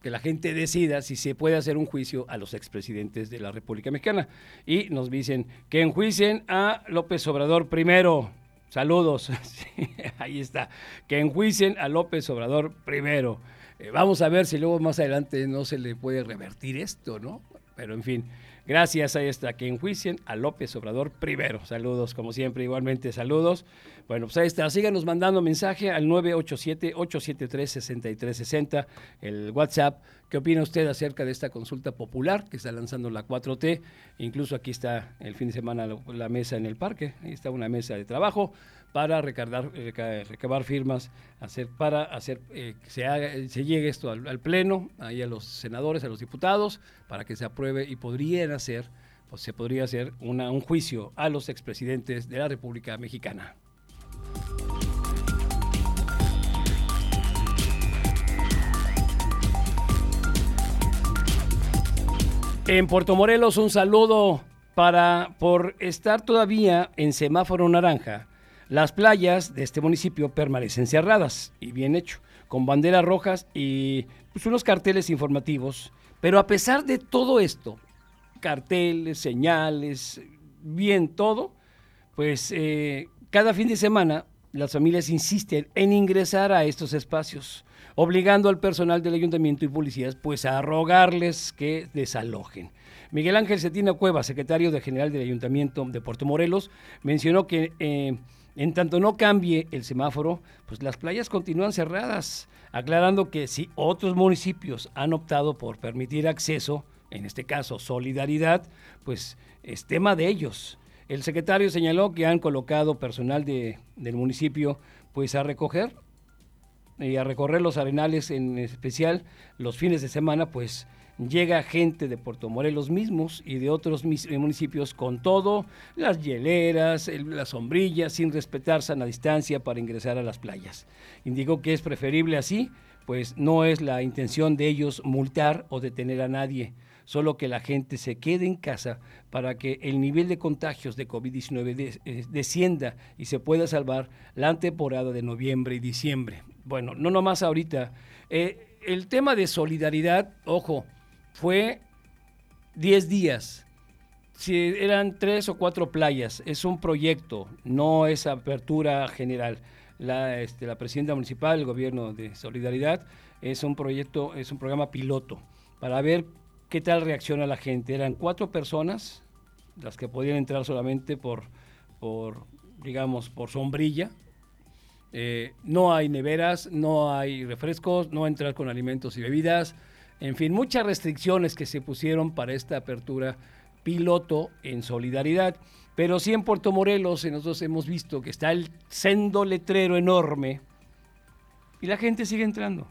que la gente decida si se puede hacer un juicio a los expresidentes de la República Mexicana? Y nos dicen que enjuicien a López Obrador primero. Saludos. (laughs) ahí está. Que enjuicien a López Obrador primero. Eh, vamos a ver si luego más adelante no se le puede revertir esto, ¿no? Pero en fin, gracias a esta que enjuicien a López Obrador primero. Saludos, como siempre, igualmente saludos. Bueno, pues ahí está. Síganos mandando mensaje al 987-873-6360, el WhatsApp. ¿Qué opina usted acerca de esta consulta popular que está lanzando la 4T? Incluso aquí está el fin de semana la mesa en el parque. Ahí está una mesa de trabajo para recabar, firmas, hacer, para hacer eh, que se, se llegue esto al, Pleno, ahí a los senadores, a los diputados, para que se apruebe y podrían hacer, pues se podría hacer una, un juicio a los expresidentes de la República Mexicana. En Puerto Morelos, un saludo para por estar todavía en semáforo naranja las playas de este municipio permanecen cerradas y bien hecho, con banderas rojas y pues, unos carteles informativos. Pero a pesar de todo esto, carteles, señales, bien todo, pues eh, cada fin de semana las familias insisten en ingresar a estos espacios, obligando al personal del ayuntamiento y policías pues a rogarles que desalojen. Miguel Ángel Cetina Cueva, secretario de general del ayuntamiento de Puerto Morelos, mencionó que eh, En tanto no cambie el semáforo, pues las playas continúan cerradas, aclarando que si otros municipios han optado por permitir acceso, en este caso solidaridad, pues es tema de ellos. El secretario señaló que han colocado personal de, del municipio pues a recoger y a recorrer los arenales en especial los fines de semana, pues llega gente de Puerto Morelos mismos y de otros eh, municipios con todo, las hieleras, las sombrillas, sin respetar sana distancia para ingresar a las playas. Indicó que es preferible así, pues no es la intención de ellos multar o detener a nadie, solo que la gente se quede en casa para que el nivel de contagios de COVID-19 eh, descienda y se pueda salvar la temporada de noviembre y diciembre. Bueno, no nomás ahorita. Eh, el tema de solidaridad, ojo, fue 10 días. Si eran tres o cuatro playas, es un proyecto, no es apertura general. La, este, la presidenta municipal, el gobierno de Solidaridad, es un proyecto, es un programa piloto para ver qué tal reacciona la gente. Eran cuatro personas las que podían entrar solamente por, digamos, por sombrilla. Eh, no hay neveras, no hay refrescos, no entrar con alimentos y bebidas en fin, muchas restricciones que se pusieron para esta apertura piloto en solidaridad. Pero sí en Puerto Morelos nosotros hemos visto que está el sendo letrero enorme y la gente sigue entrando.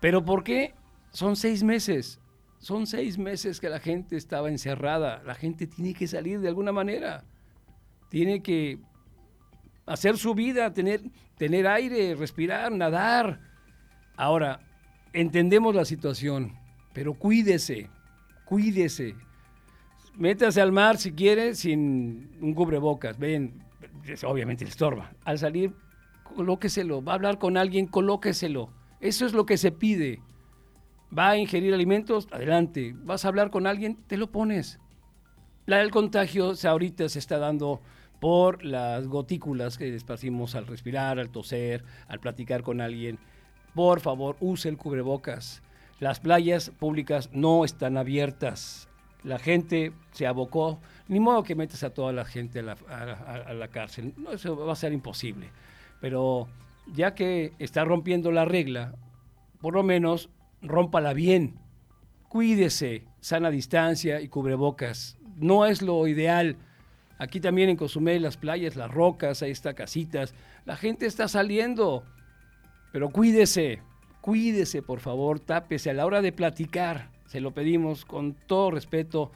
¿Pero por qué? Son seis meses. Son seis meses que la gente estaba encerrada. La gente tiene que salir de alguna manera. Tiene que hacer su vida, tener, tener aire, respirar, nadar. Ahora, entendemos la situación, pero cuídese, cuídese. Métase al mar si quiere sin un cubrebocas. Ven, obviamente estorba. Al salir, colóqueselo. Va a hablar con alguien, colóqueselo. Eso es lo que se pide. Va a ingerir alimentos, adelante. Vas a hablar con alguien, te lo pones. La del contagio ahorita se está dando por las gotículas que esparcimos al respirar, al toser, al platicar con alguien por favor, use el cubrebocas. Las playas públicas no están abiertas. La gente se abocó. Ni modo que metas a toda la gente a la, cárcel. No, eso va a ser imposible. Pero ya que está rompiendo la regla, por lo menos rómpala bien. Cuídese, sana distancia y cubrebocas. No es lo ideal. Aquí también en Cozumel, las playas, las rocas, ahí está casitas. La gente está saliendo. Pero cuídese, cuídese, por favor, tápese a la hora de platicar. Se lo pedimos con todo respeto,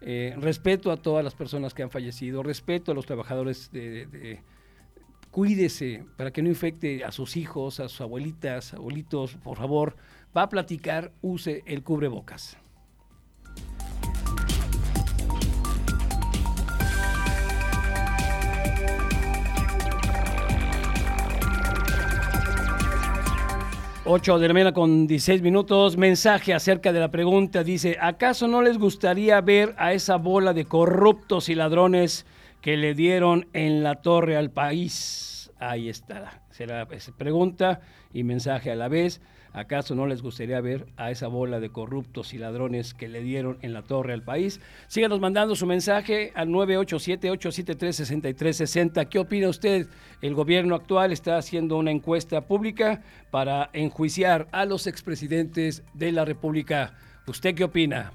eh, respeto a todas las personas que han fallecido, respeto a los trabajadores de, cuídese para que no infecte a sus hijos, a sus abuelitas, abuelitos, por favor, va a platicar, use el cubrebocas. 8 de la mañana con 16 minutos. Mensaje acerca de la pregunta. Dice, ¿acaso no les gustaría ver a esa bola de corruptos y ladrones que le dieron en la torre al país? Ahí está. Será pregunta y mensaje a la vez. ¿Acaso no les gustaría ver a esa bola de corruptos y ladrones que le dieron en la torre al país? Síganos mandando su mensaje al 987-873-6360. ¿Qué opina usted? El gobierno actual está haciendo una encuesta pública para enjuiciar a los expresidentes de la República. ¿Usted qué opina?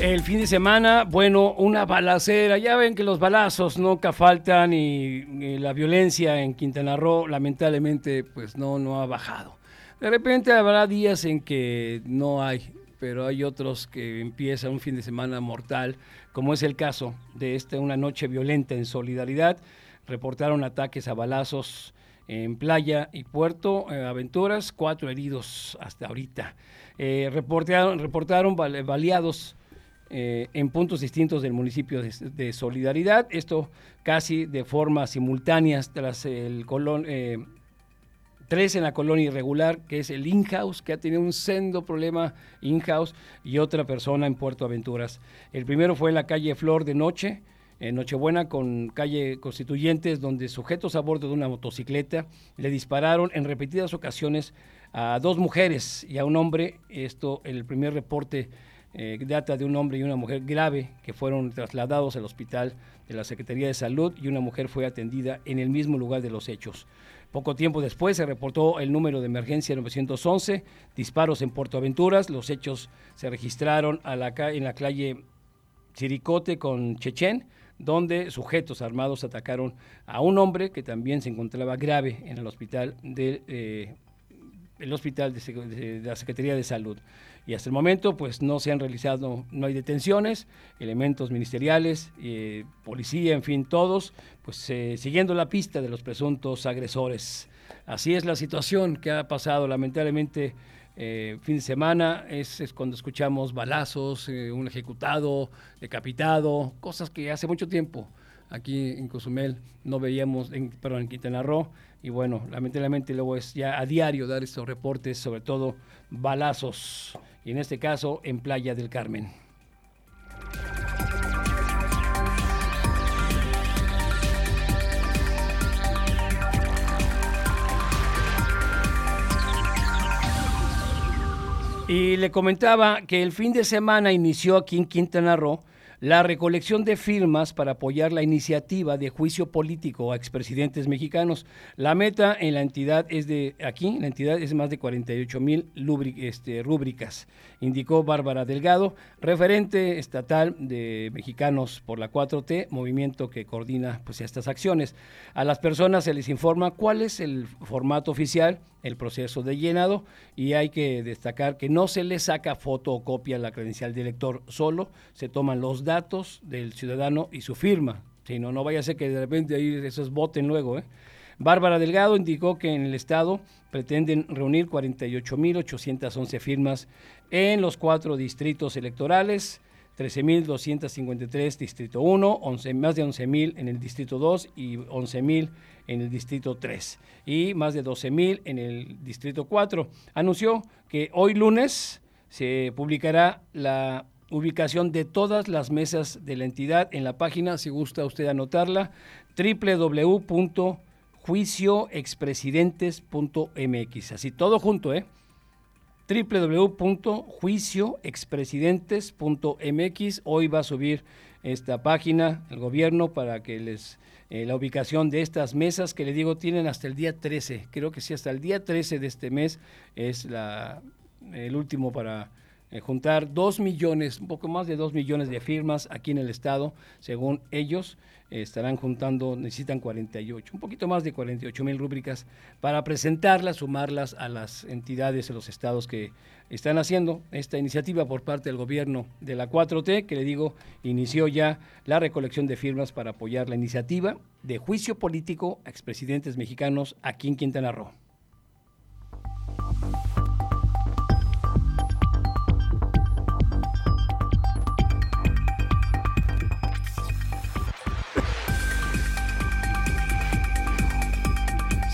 El fin de semana, bueno, una balacera. Ya ven que los balazos nunca faltan y, la violencia en Quintana Roo lamentablemente pues no, no ha bajado. De repente habrá días en que no hay, pero hay otros que empieza un fin de semana mortal, como es el caso de esta una noche violenta en Solidaridad. Reportaron ataques a balazos en Playa y Puerto eh, Aventuras, cuatro heridos hasta ahorita. Eh, reportaron, reportaron baleados eh, en puntos distintos del municipio de, Solidaridad. Esto casi de forma simultánea tras el colon, eh, tres en la colonia irregular, que es el in-house, que ha tenido un sendo problema in-house, y otra persona en Puerto Aventuras. El primero fue en la calle Flor de Noche, en Nochebuena con calle Constituyentes, donde sujetos a bordo de una motocicleta le dispararon en repetidas ocasiones a dos mujeres y a un hombre. Esto, el primer reporte eh, data de un hombre y una mujer grave que fueron trasladados al hospital de la Secretaría de Salud y una mujer fue atendida en el mismo lugar de los hechos. Poco tiempo después se reportó el número de emergencia 911, disparos en Puerto Aventuras, los hechos se registraron en la calle Chiricote con Chechen, donde sujetos armados atacaron a un hombre que también se encontraba grave en el hospital de, eh, el hospital de, la Secretaría de Salud. Y hasta el momento, pues no se han realizado, no hay detenciones, elementos ministeriales, eh, policía, en fin, todos, pues eh, siguiendo la pista de los presuntos agresores. Así es la situación que ha pasado, lamentablemente. Eh, fin de semana es, cuando escuchamos balazos, un ejecutado, decapitado, cosas que hace mucho tiempo aquí en Cozumel no veíamos, en, perdón, en Quintana Roo, y bueno, lamentablemente luego es ya a diario dar estos reportes, sobre todo balazos, y en este caso en Playa del Carmen. Y le comentaba que el fin de semana inició aquí en Quintana Roo la recolección de firmas para apoyar la iniciativa de juicio político a expresidentes mexicanos. La meta en la entidad es de, aquí, la entidad es más de 48 mil este, rúbricas, indicó Bárbara Delgado, referente estatal de Mexicanos por la 4T, movimiento que coordina pues, estas acciones. A las personas se les informa cuál es el formato oficial, el proceso de llenado, y hay que destacar que no se le saca foto o copia la credencial de elector, solo se toman los datos del ciudadano y su firma. Si no, no vaya a ser que de repente ahí esos voten luego. ¿eh? Bárbara Delgado indicó que en el Estado pretenden reunir 48.811 firmas en los cuatro distritos electorales, 13.253 Distrito 1, 11, más de 11.000 en el Distrito 2 y 11.000 en el Distrito 3 y más de 12.000 en el Distrito 4. Anunció que hoy lunes se publicará la ubicación de todas las mesas de la entidad en la página, si gusta usted anotarla, www.juicioexpresidentes.mx. Así todo junto, ¿eh? www.juicioexpresidentes.mx. Hoy va a subir esta página el gobierno para que les eh, la ubicación de estas mesas que le digo tienen hasta el día 13. Creo que sí, hasta el día 13 de este mes es la, el último para eh, juntar dos millones, un poco más de dos millones de firmas aquí en el estado, según ellos, eh, estarán juntando, necesitan 48, un poquito más de 48 mil rúbricas para presentarlas, sumarlas a las entidades de los estados que están haciendo esta iniciativa por parte del gobierno de la 4T, que le digo, inició ya la recolección de firmas para apoyar la iniciativa de juicio político a expresidentes mexicanos aquí en Quintana Roo.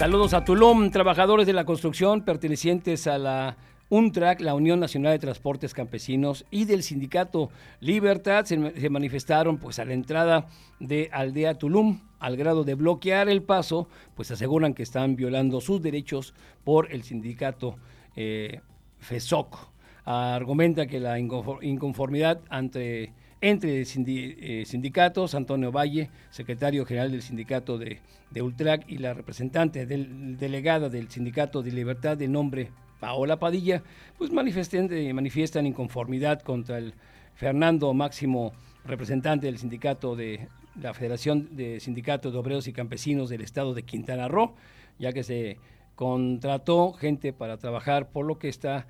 Saludos a Tulum, trabajadores de la construcción pertenecientes a la UNTRAC, la Unión Nacional de Transportes Campesinos, y del sindicato Libertad se, manifestaron pues a la entrada de Aldea Tulum al grado de bloquear el paso, pues aseguran que están violando sus derechos por el sindicato eh, FESOC. Argumenta que la inconformidad ante entre eh, sindicatos, Antonio Valle, secretario general del sindicato de, de Ultrac y la representante del, delegada del sindicato de Libertad de nombre Paola Padilla, pues manifiestan, eh, manifiestan inconformidad contra el Fernando Máximo, representante del sindicato de la Federación de Sindicatos de Obreros y Campesinos del Estado de Quintana Roo, ya que se contrató gente para trabajar, por lo que está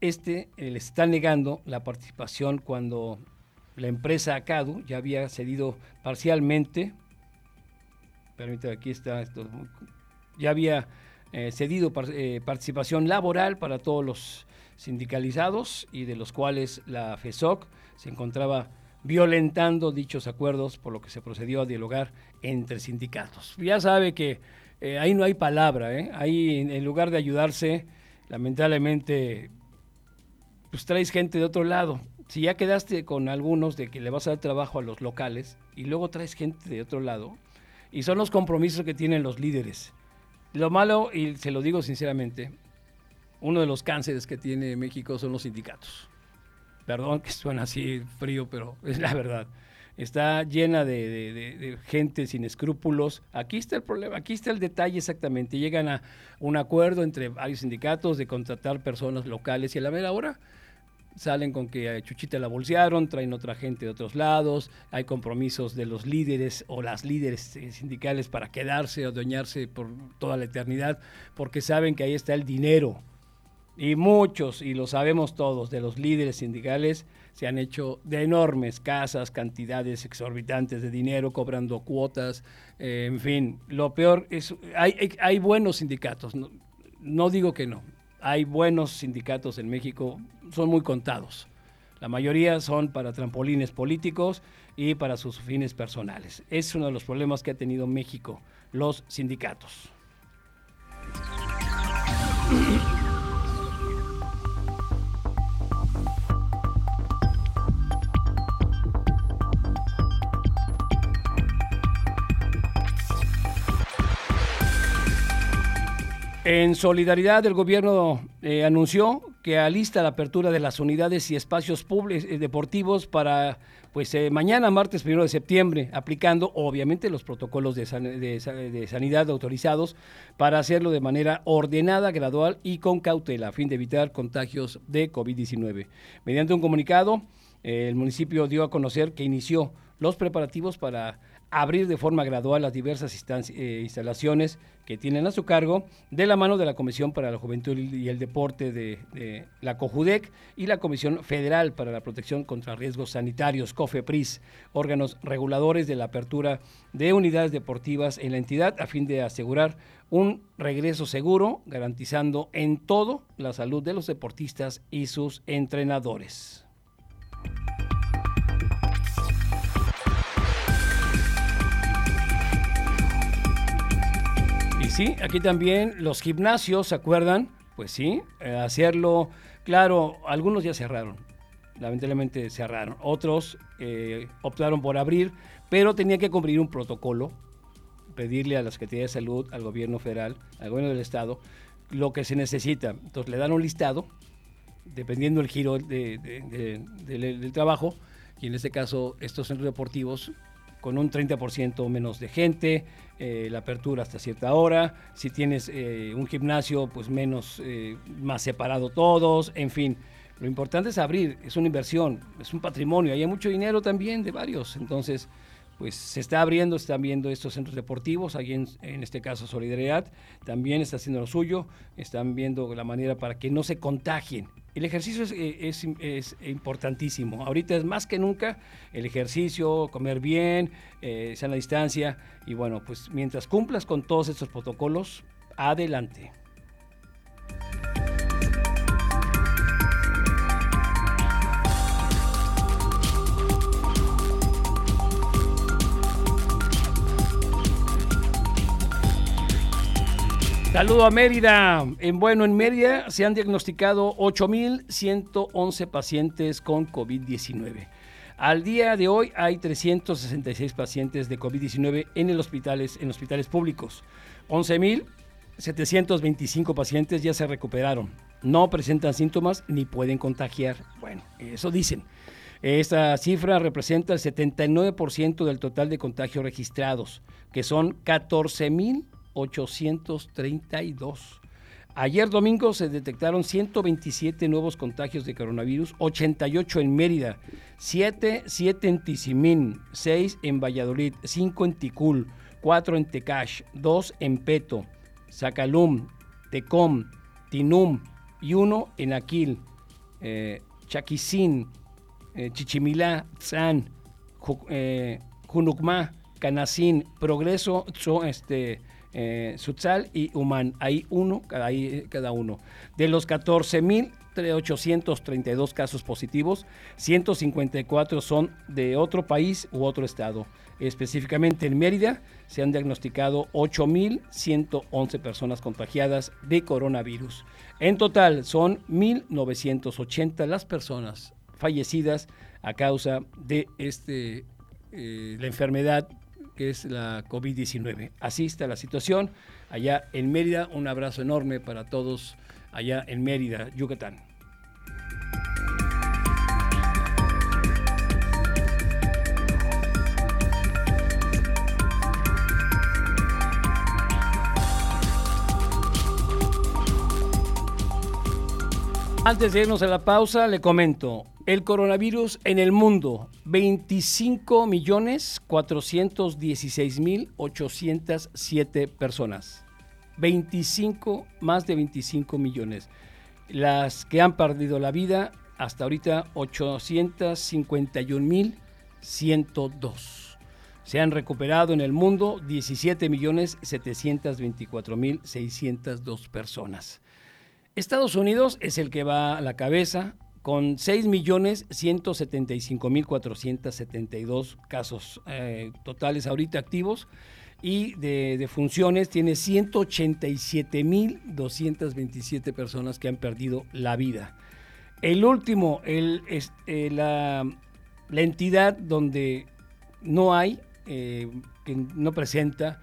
este le está negando la participación cuando la empresa ACADU ya había cedido parcialmente, permítame, aquí está, esto, ya había eh, cedido eh, participación laboral para todos los sindicalizados y de los cuales la FESOC se encontraba violentando dichos acuerdos, por lo que se procedió a dialogar entre sindicatos. Ya sabe que eh, ahí no hay palabra, ahí en lugar de ayudarse, lamentablemente, pues traes gente de otro lado, si ya quedaste con algunos de que le vas a dar trabajo a los locales y luego traes gente de otro lado, y son los compromisos que tienen los líderes. Lo malo, y se lo digo sinceramente, uno de los cánceres que tiene México son los sindicatos. Perdón que suena así frío, pero (laughs) es la verdad. Está llena de, gente sin escrúpulos. Aquí está el problema, aquí está el detalle exactamente. Llegan a un acuerdo entre varios sindicatos de contratar personas locales y a la mera hora salen con que a Chuchita la bolsearon, traen otra gente de otros lados, hay compromisos de los líderes o las líderes eh, sindicales para quedarse o adueñarse por toda la eternidad, porque saben que ahí está el dinero. Y muchos, y lo sabemos todos, de los líderes sindicales se han hecho de enormes casas, cantidades exorbitantes de dinero, cobrando cuotas, eh, en fin, lo peor es, hay, hay buenos sindicatos, no digo que no, hay buenos sindicatos en México, son muy contados. La mayoría son para trampolines políticos y para sus fines personales. Es uno de los problemas que ha tenido México, los sindicatos. En solidaridad, el gobierno eh, anunció que alista la apertura de las unidades y espacios públicos eh, deportivos para pues eh, mañana, martes 1 de septiembre, aplicando obviamente los protocolos de, de, sanidad autorizados para hacerlo de manera ordenada, gradual y con cautela, a fin de evitar contagios de COVID-19. Mediante un comunicado, el municipio dio a conocer que inició los preparativos para abrir de forma gradual las diversas eh, instalaciones que tienen a su cargo, de la mano de la Comisión para la Juventud y el Deporte de, la COJUDEC y la Comisión Federal para la Protección contra Riesgos Sanitarios, COFEPRIS, órganos reguladores de la apertura de unidades deportivas en la entidad a fin de asegurar un regreso seguro, garantizando en todo la salud de los deportistas y sus entrenadores. Sí, aquí también los gimnasios, ¿se acuerdan? Pues sí, eh, hacerlo, claro, algunos ya cerraron, lamentablemente cerraron, otros eh, optaron por abrir, pero tenía que cumplir un protocolo, pedirle a la Secretaría de Salud, al gobierno federal, al gobierno del estado, lo que se necesita. Entonces le dan un listado, dependiendo del giro del trabajo, y en este caso estos centros deportivos con un 30% menos de gente, eh, la apertura hasta cierta hora, si tienes eh, un gimnasio, pues menos, eh, más separado todos, en fin. Lo importante es abrir, es una inversión, es un patrimonio, hay mucho dinero también de varios, entonces pues se está abriendo, están viendo estos centros deportivos, aquí en, en, este caso Solidaridad, también está haciendo lo suyo, están viendo la manera para que no se contagien. El ejercicio es, eh, es, importantísimo, ahorita es más que nunca el ejercicio, comer bien, eh, la distancia, y bueno, pues mientras cumplas con todos estos protocolos, adelante. Saludo a Mérida. En bueno, en Mérida se han diagnosticado 8.111 pacientes con COVID-19. Al día de hoy hay 366 pacientes de COVID-19 en, hospitales, en hospitales públicos. 11.725 pacientes ya se recuperaron. No presentan síntomas ni pueden contagiar. Bueno, eso dicen. Esta cifra representa el 79% del total de contagios registrados, que son 14.000 832. Ayer domingo se detectaron 127 nuevos contagios de coronavirus, 88 en Mérida, 7, 7 en Tizimín, 6 en Valladolid, 5 en Ticul, 4 en Tecash, 2 en Peto, Zacalum, Tecom, Tinum y 1 en Aquil, eh, Chaquicín, eh, Chichimilá, Tzán, eh, Junucmá, Canacín, Progreso, este, eh, Sutzal y Human. Hay uno, cada, cada uno. De los 14.832 casos positivos, 154 son de otro país u otro estado. Específicamente en Mérida se han diagnosticado 8.111 personas contagiadas de coronavirus. En total son 1.980 las personas fallecidas a causa de este, eh, la enfermedad que es la COVID-19. Así está la situación allá en Mérida. Un abrazo enorme para todos allá en Mérida, Yucatán. Antes de irnos a la pausa, le comento, el coronavirus en el mundo, 25 millones 416 mil 807 personas. 25, más de 25 millones. Las que han perdido la vida, hasta ahorita 851 mil 102. Se han recuperado en el mundo 17 millones 724 mil 602 personas. Estados Unidos es el que va a la cabeza con 6.175.472 casos eh, totales ahorita activos y de, funciones tiene 187.227 personas que han perdido la vida. El último, el, eh, la, entidad donde no hay, eh, que no presenta,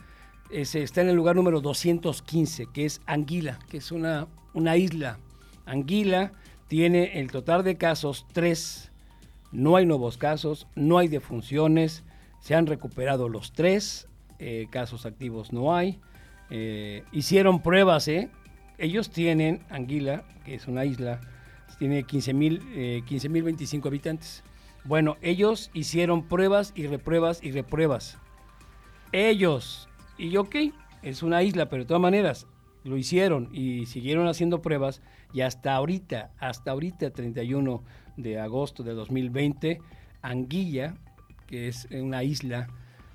está en el lugar número 215, que es Anguila, que es una una isla. Anguila tiene el total de casos 3. No hay nuevos casos, no hay defunciones, se han recuperado los tres, eh, casos activos no hay. Eh, hicieron pruebas, ¿eh? Ellos tienen, Anguila, que es una isla, tiene 15 mil eh, 25 habitantes. Bueno, ellos hicieron pruebas y repruebas y repruebas. Ellos, y ok, es una isla, pero de todas maneras, lo hicieron y siguieron haciendo pruebas y hasta ahorita, hasta ahorita 31 de agosto de 2020, Anguilla, que es una isla,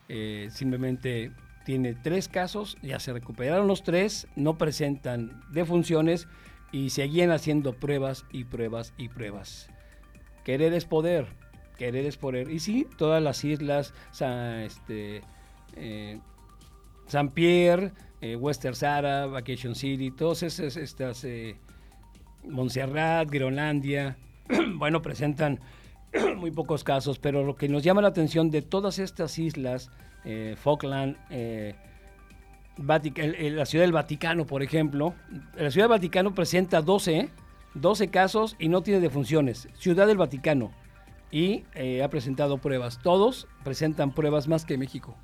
eh, simplemente tiene tres casos, ya se recuperaron los tres, no presentan defunciones y seguían haciendo pruebas y pruebas y pruebas. Querer es poder, querer es poder. Y sí, todas las islas, este, eh, San Pierre, eh, Western Sara, Vacation City, todas esas, estas, eh, Montserrat, Groenlandia, (clears throat) bueno, presentan (clears throat) muy pocos casos, pero lo que nos llama la atención de todas estas islas, eh, Falkland, la Ciudad del Vaticano, por ejemplo, la Ciudad del Vaticano presenta 12, 12 casos y no tiene defunciones. Ciudad del Vaticano. Y ha presentado pruebas. Todos presentan pruebas más que México.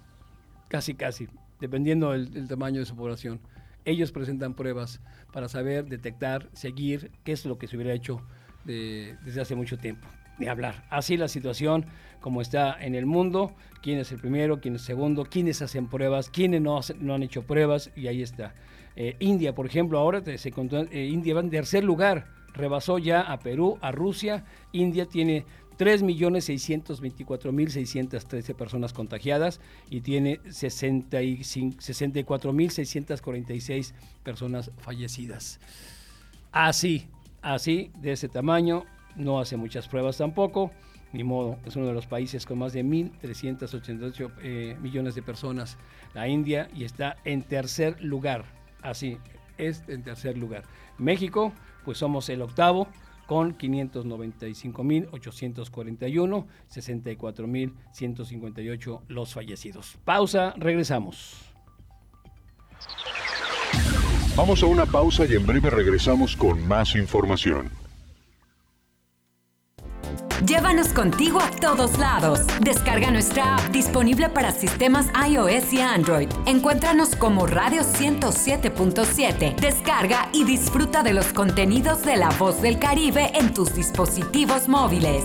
Casi, casi dependiendo del, tamaño de su población. Ellos presentan pruebas para saber, detectar, seguir qué es lo que se hubiera hecho desde hace mucho tiempo, de hablar. Así la situación como está en el mundo, quién es el primero, quién es el segundo, quiénes hacen pruebas, quiénes no, no han hecho pruebas, y ahí está. Eh, India, por ejemplo, ahora se, eh, India va en tercer lugar, rebasó ya a Perú, a Rusia. India tiene 3.624.613 personas contagiadas y tiene 64.646 personas fallecidas. Así, así, de ese tamaño, no hace muchas pruebas tampoco, ni modo, es uno de los países con más de 1.388 eh, millones de personas, la India, y está en tercer lugar, así, es en tercer lugar. México, pues somos el octavo, con 595.841, 64.158 los fallecidos. Pausa, regresamos. Vamos a una pausa y en breve regresamos con más información. Llévanos contigo a todos lados. Descarga nuestra app disponible para sistemas iOS y Android. Encuéntranos como Radio 107.7. Descarga y disfruta de los contenidos de La Voz del Caribe en tus dispositivos móviles.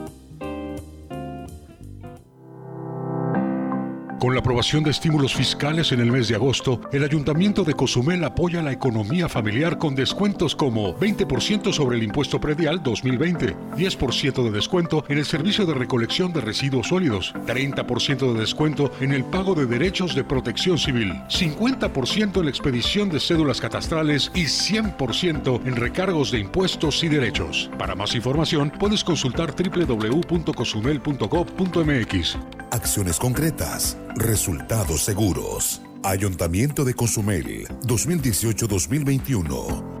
Con la aprobación de estímulos fiscales en el mes de agosto, el Ayuntamiento de Cozumel apoya la economía familiar con descuentos como 20% sobre el impuesto predial 2020, 10% de descuento en el servicio de recolección de residuos sólidos, 30% de descuento en el pago de derechos de protección civil, 50% en la expedición de cédulas catastrales y 100% en recargos de impuestos y derechos. Para más información, puedes consultar www.cozumel.gov.mx. Acciones concretas, resultados seguros. Ayuntamiento de Cozumel, 2018-2021.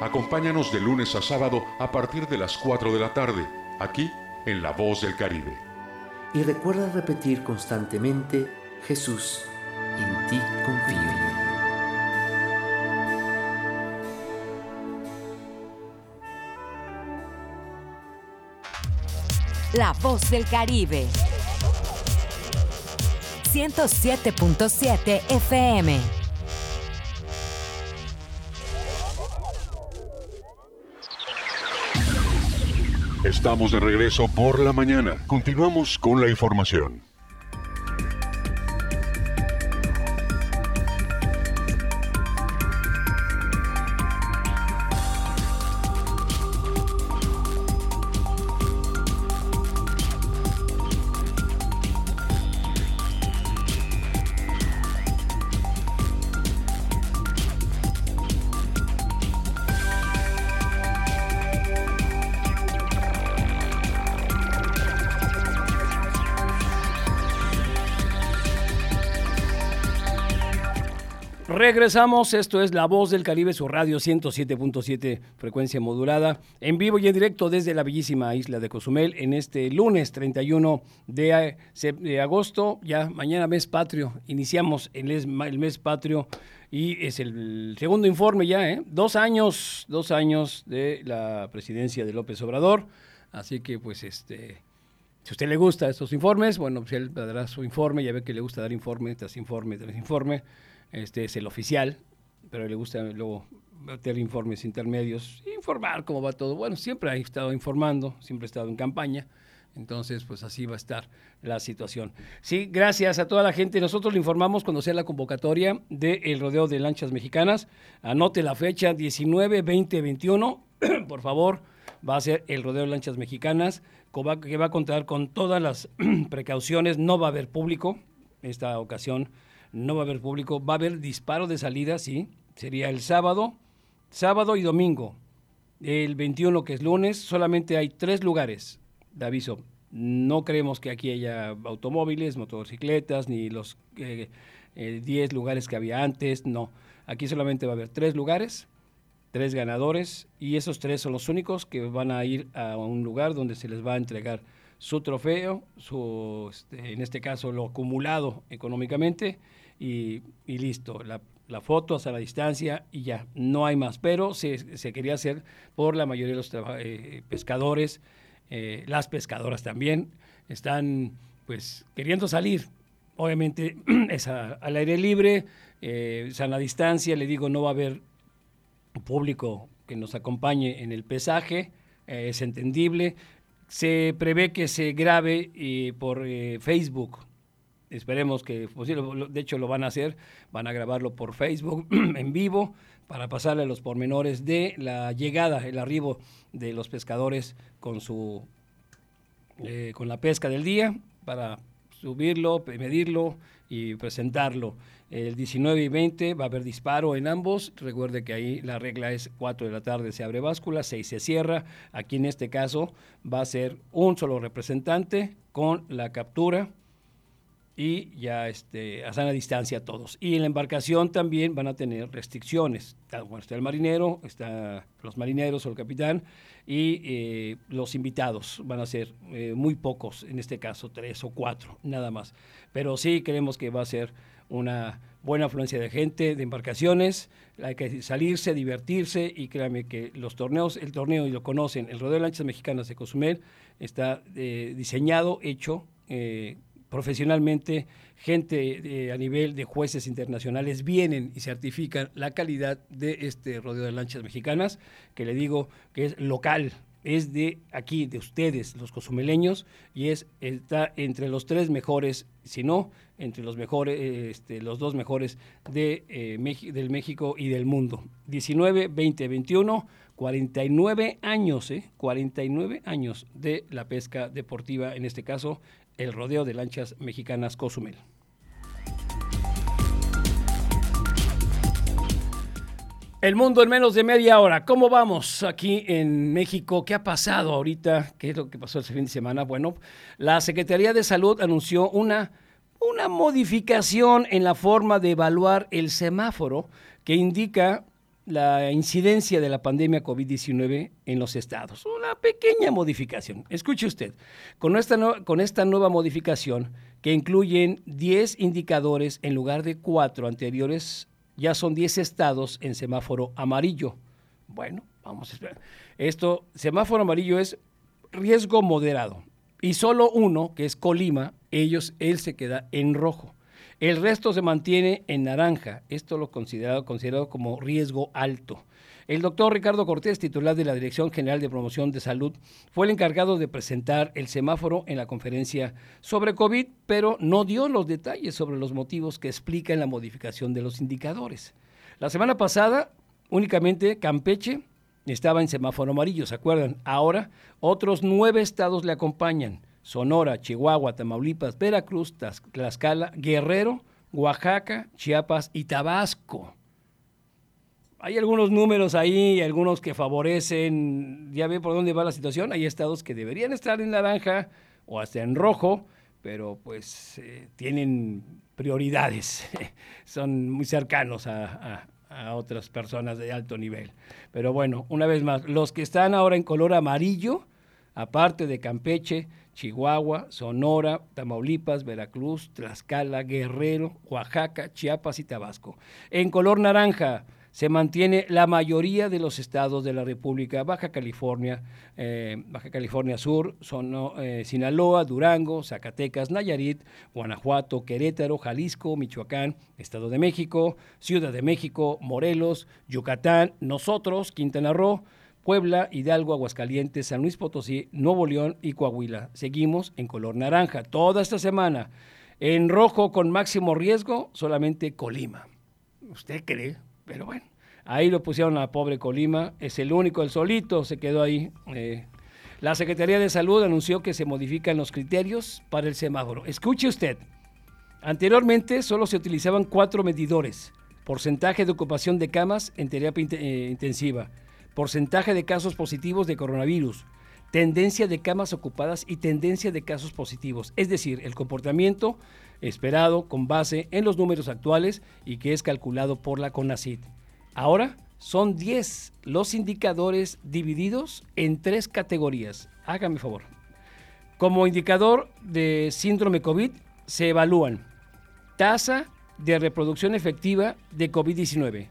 Acompáñanos de lunes a sábado a partir de las 4 de la tarde, aquí en La Voz del Caribe. Y recuerda repetir constantemente, Jesús, en ti confío. La Voz del Caribe. 107.7 FM. Estamos de regreso por la mañana. Continuamos con la información. Regresamos, esto es La Voz del Caribe, su radio 107.7 frecuencia modulada, en vivo y en directo desde la bellísima isla de Cozumel en este lunes 31 de, de agosto, ya mañana mes patrio, iniciamos el, el, mes patrio y es el segundo informe ya, ¿eh? dos años, dos años de la presidencia de López Obrador, así que pues este... Si a usted le gusta estos informes, bueno, pues él dará su informe, ya ve que le gusta dar informe tras informe tras informe este es el oficial, pero le gusta luego meter informes intermedios, informar cómo va todo. Bueno, siempre ha estado informando, siempre ha estado en campaña. Entonces, pues así va a estar la situación. Sí, gracias a toda la gente. Nosotros le informamos cuando sea la convocatoria del rodeo de lanchas mexicanas. Anote la fecha 19, 20, 21. Por favor, va a ser el rodeo de lanchas mexicanas, que va a contar con todas las (clears throat) precauciones. No va a haber público esta ocasión no va a haber público, va a haber disparo de salida, sí, sería el sábado, sábado y domingo. El 21, que es lunes, solamente hay tres lugares de aviso. No creemos que aquí haya automóviles, motocicletas, ni los 10 eh, eh, lugares que había antes, no. Aquí solamente va a haber tres lugares, tres ganadores, y esos tres son los únicos que van a ir a un lugar donde se les va a entregar su trofeo, su, este, en este caso lo acumulado económicamente, y, listo, la, la, foto hasta la distancia y ya, no hay más. Pero se, se quería hacer por la mayoría de los eh, pescadores, eh, las pescadoras también, están pues queriendo salir. Obviamente (clears throat) es al aire libre, eh, a la distancia, le digo, no va a haber público que nos acompañe en el pesaje, eh, es entendible. Se prevé que se grabe por Facebook esperemos que, de hecho lo van a hacer, van a grabarlo por Facebook (clears throat) en vivo para pasarle los pormenores de la llegada, el arribo de los pescadores con su, eh, con la pesca del día, para subirlo, medirlo y presentarlo. El 19 y 20 va a haber disparo en ambos. Recuerde que ahí la regla es 4 de la tarde se abre báscula, 6 se cierra. Aquí en este caso va a ser un solo representante con la captura y ya este, a sana distancia todos. Y en la embarcación también van a tener restricciones. Bueno, está el marinero, está los marineros o el capitán y eh, los invitados van a ser eh, muy pocos, en este caso tres o cuatro, nada más. Pero sí creemos que va a ser una buena afluencia de gente, de embarcaciones, hay que salirse, divertirse y créanme que los torneos, el torneo y lo conocen, el Rodeo de Lanchas Mexicanas de Cozumel está eh, diseñado, hecho profesionalmente, gente a nivel de jueces internacionales vienen y certifican la calidad de este rodeo de lanchas mexicanas, que le digo que es local, es de aquí, de ustedes, los cozumeleños, y es, está entre los tres mejores, si no, entre los mejores, este, los dos mejores de, eh, del México y del mundo. 19, 20, 21, 49 años, ¿eh? 49 años de la pesca deportiva, en este caso, el rodeo de lanchas mexicanas Cozumel. El mundo en menos de media hora. ¿Cómo vamos aquí en México? ¿Qué ha pasado ahorita? ¿Qué es lo que pasó ese fin de semana? Bueno, la Secretaría de Salud anunció una, una modificación en la forma de evaluar el semáforo que indica la incidencia de la pandemia COVID-19 en los estados. Una pequeña modificación. Escuche usted, con esta, con esta nueva modificación que incluyen 10 indicadores en lugar de 4 anteriores, ya son 10 estados en semáforo amarillo. Bueno, vamos a esperar. Esto, semáforo amarillo es riesgo moderado. Y solo uno, que es Colima, ellos, él se queda en rojo. El resto se mantiene en naranja. Esto lo considerado, considerado como riesgo alto. El doctor Ricardo Cortés, titular de la Dirección General de Promoción de Salud, fue el encargado de presentar el semáforo en la conferencia sobre COVID, pero no dio los detalles sobre los motivos que explican la modificación de los indicadores. La semana pasada, únicamente Campeche estaba en semáforo amarillo, ¿se acuerdan? Ahora, otros nueve estados le acompañan. Sonora, Chihuahua, Tamaulipas, Veracruz, Tlaxcala, Guerrero, Oaxaca, Chiapas y Tabasco. Hay algunos números ahí, algunos que favorecen, ya ve por dónde va la situación, hay estados que deberían estar en naranja o hasta en rojo, pero pues eh, tienen prioridades, (laughs) son muy cercanos a, a otras personas de alto nivel. Pero bueno, una vez más, los que están ahora en color amarillo, aparte de Campeche, Chihuahua, Sonora, Tamaulipas, Veracruz, Tlaxcala, Guerrero, Oaxaca, Chiapas y Tabasco. En color naranja se mantiene la mayoría de los estados de la República, Baja California, eh, Baja California Sur, eh, Sinaloa, Durango, Zacatecas, Nayarit, Guanajuato, Querétaro, Jalisco, Michoacán, Estado de México, Ciudad de México, Morelos, Yucatán, nosotros, Quintana Roo, Puebla, Hidalgo, Aguascalientes, San Luis Potosí, Nuevo León y Coahuila. Seguimos en color naranja toda esta semana. En rojo con máximo riesgo, solamente Colima. ¿Usted cree? Pero bueno, ahí lo pusieron a pobre Colima. Es el único, el solito se quedó ahí. Eh. La Secretaría de Salud anunció que se modifican los criterios para el semáforo. Escuche usted. Anteriormente solo se utilizaban cuatro medidores. Porcentaje de ocupación de camas en terapia eh, intensiva porcentaje de casos positivos de coronavirus, tendencia de camas ocupadas y tendencia de casos positivos, es decir, el comportamiento esperado con base en los números actuales y que es calculado por la CONACID. Ahora son 10 los indicadores divididos en tres categorías. Hágame favor. Como indicador de síndrome COVID se evalúan tasa de reproducción efectiva de COVID-19,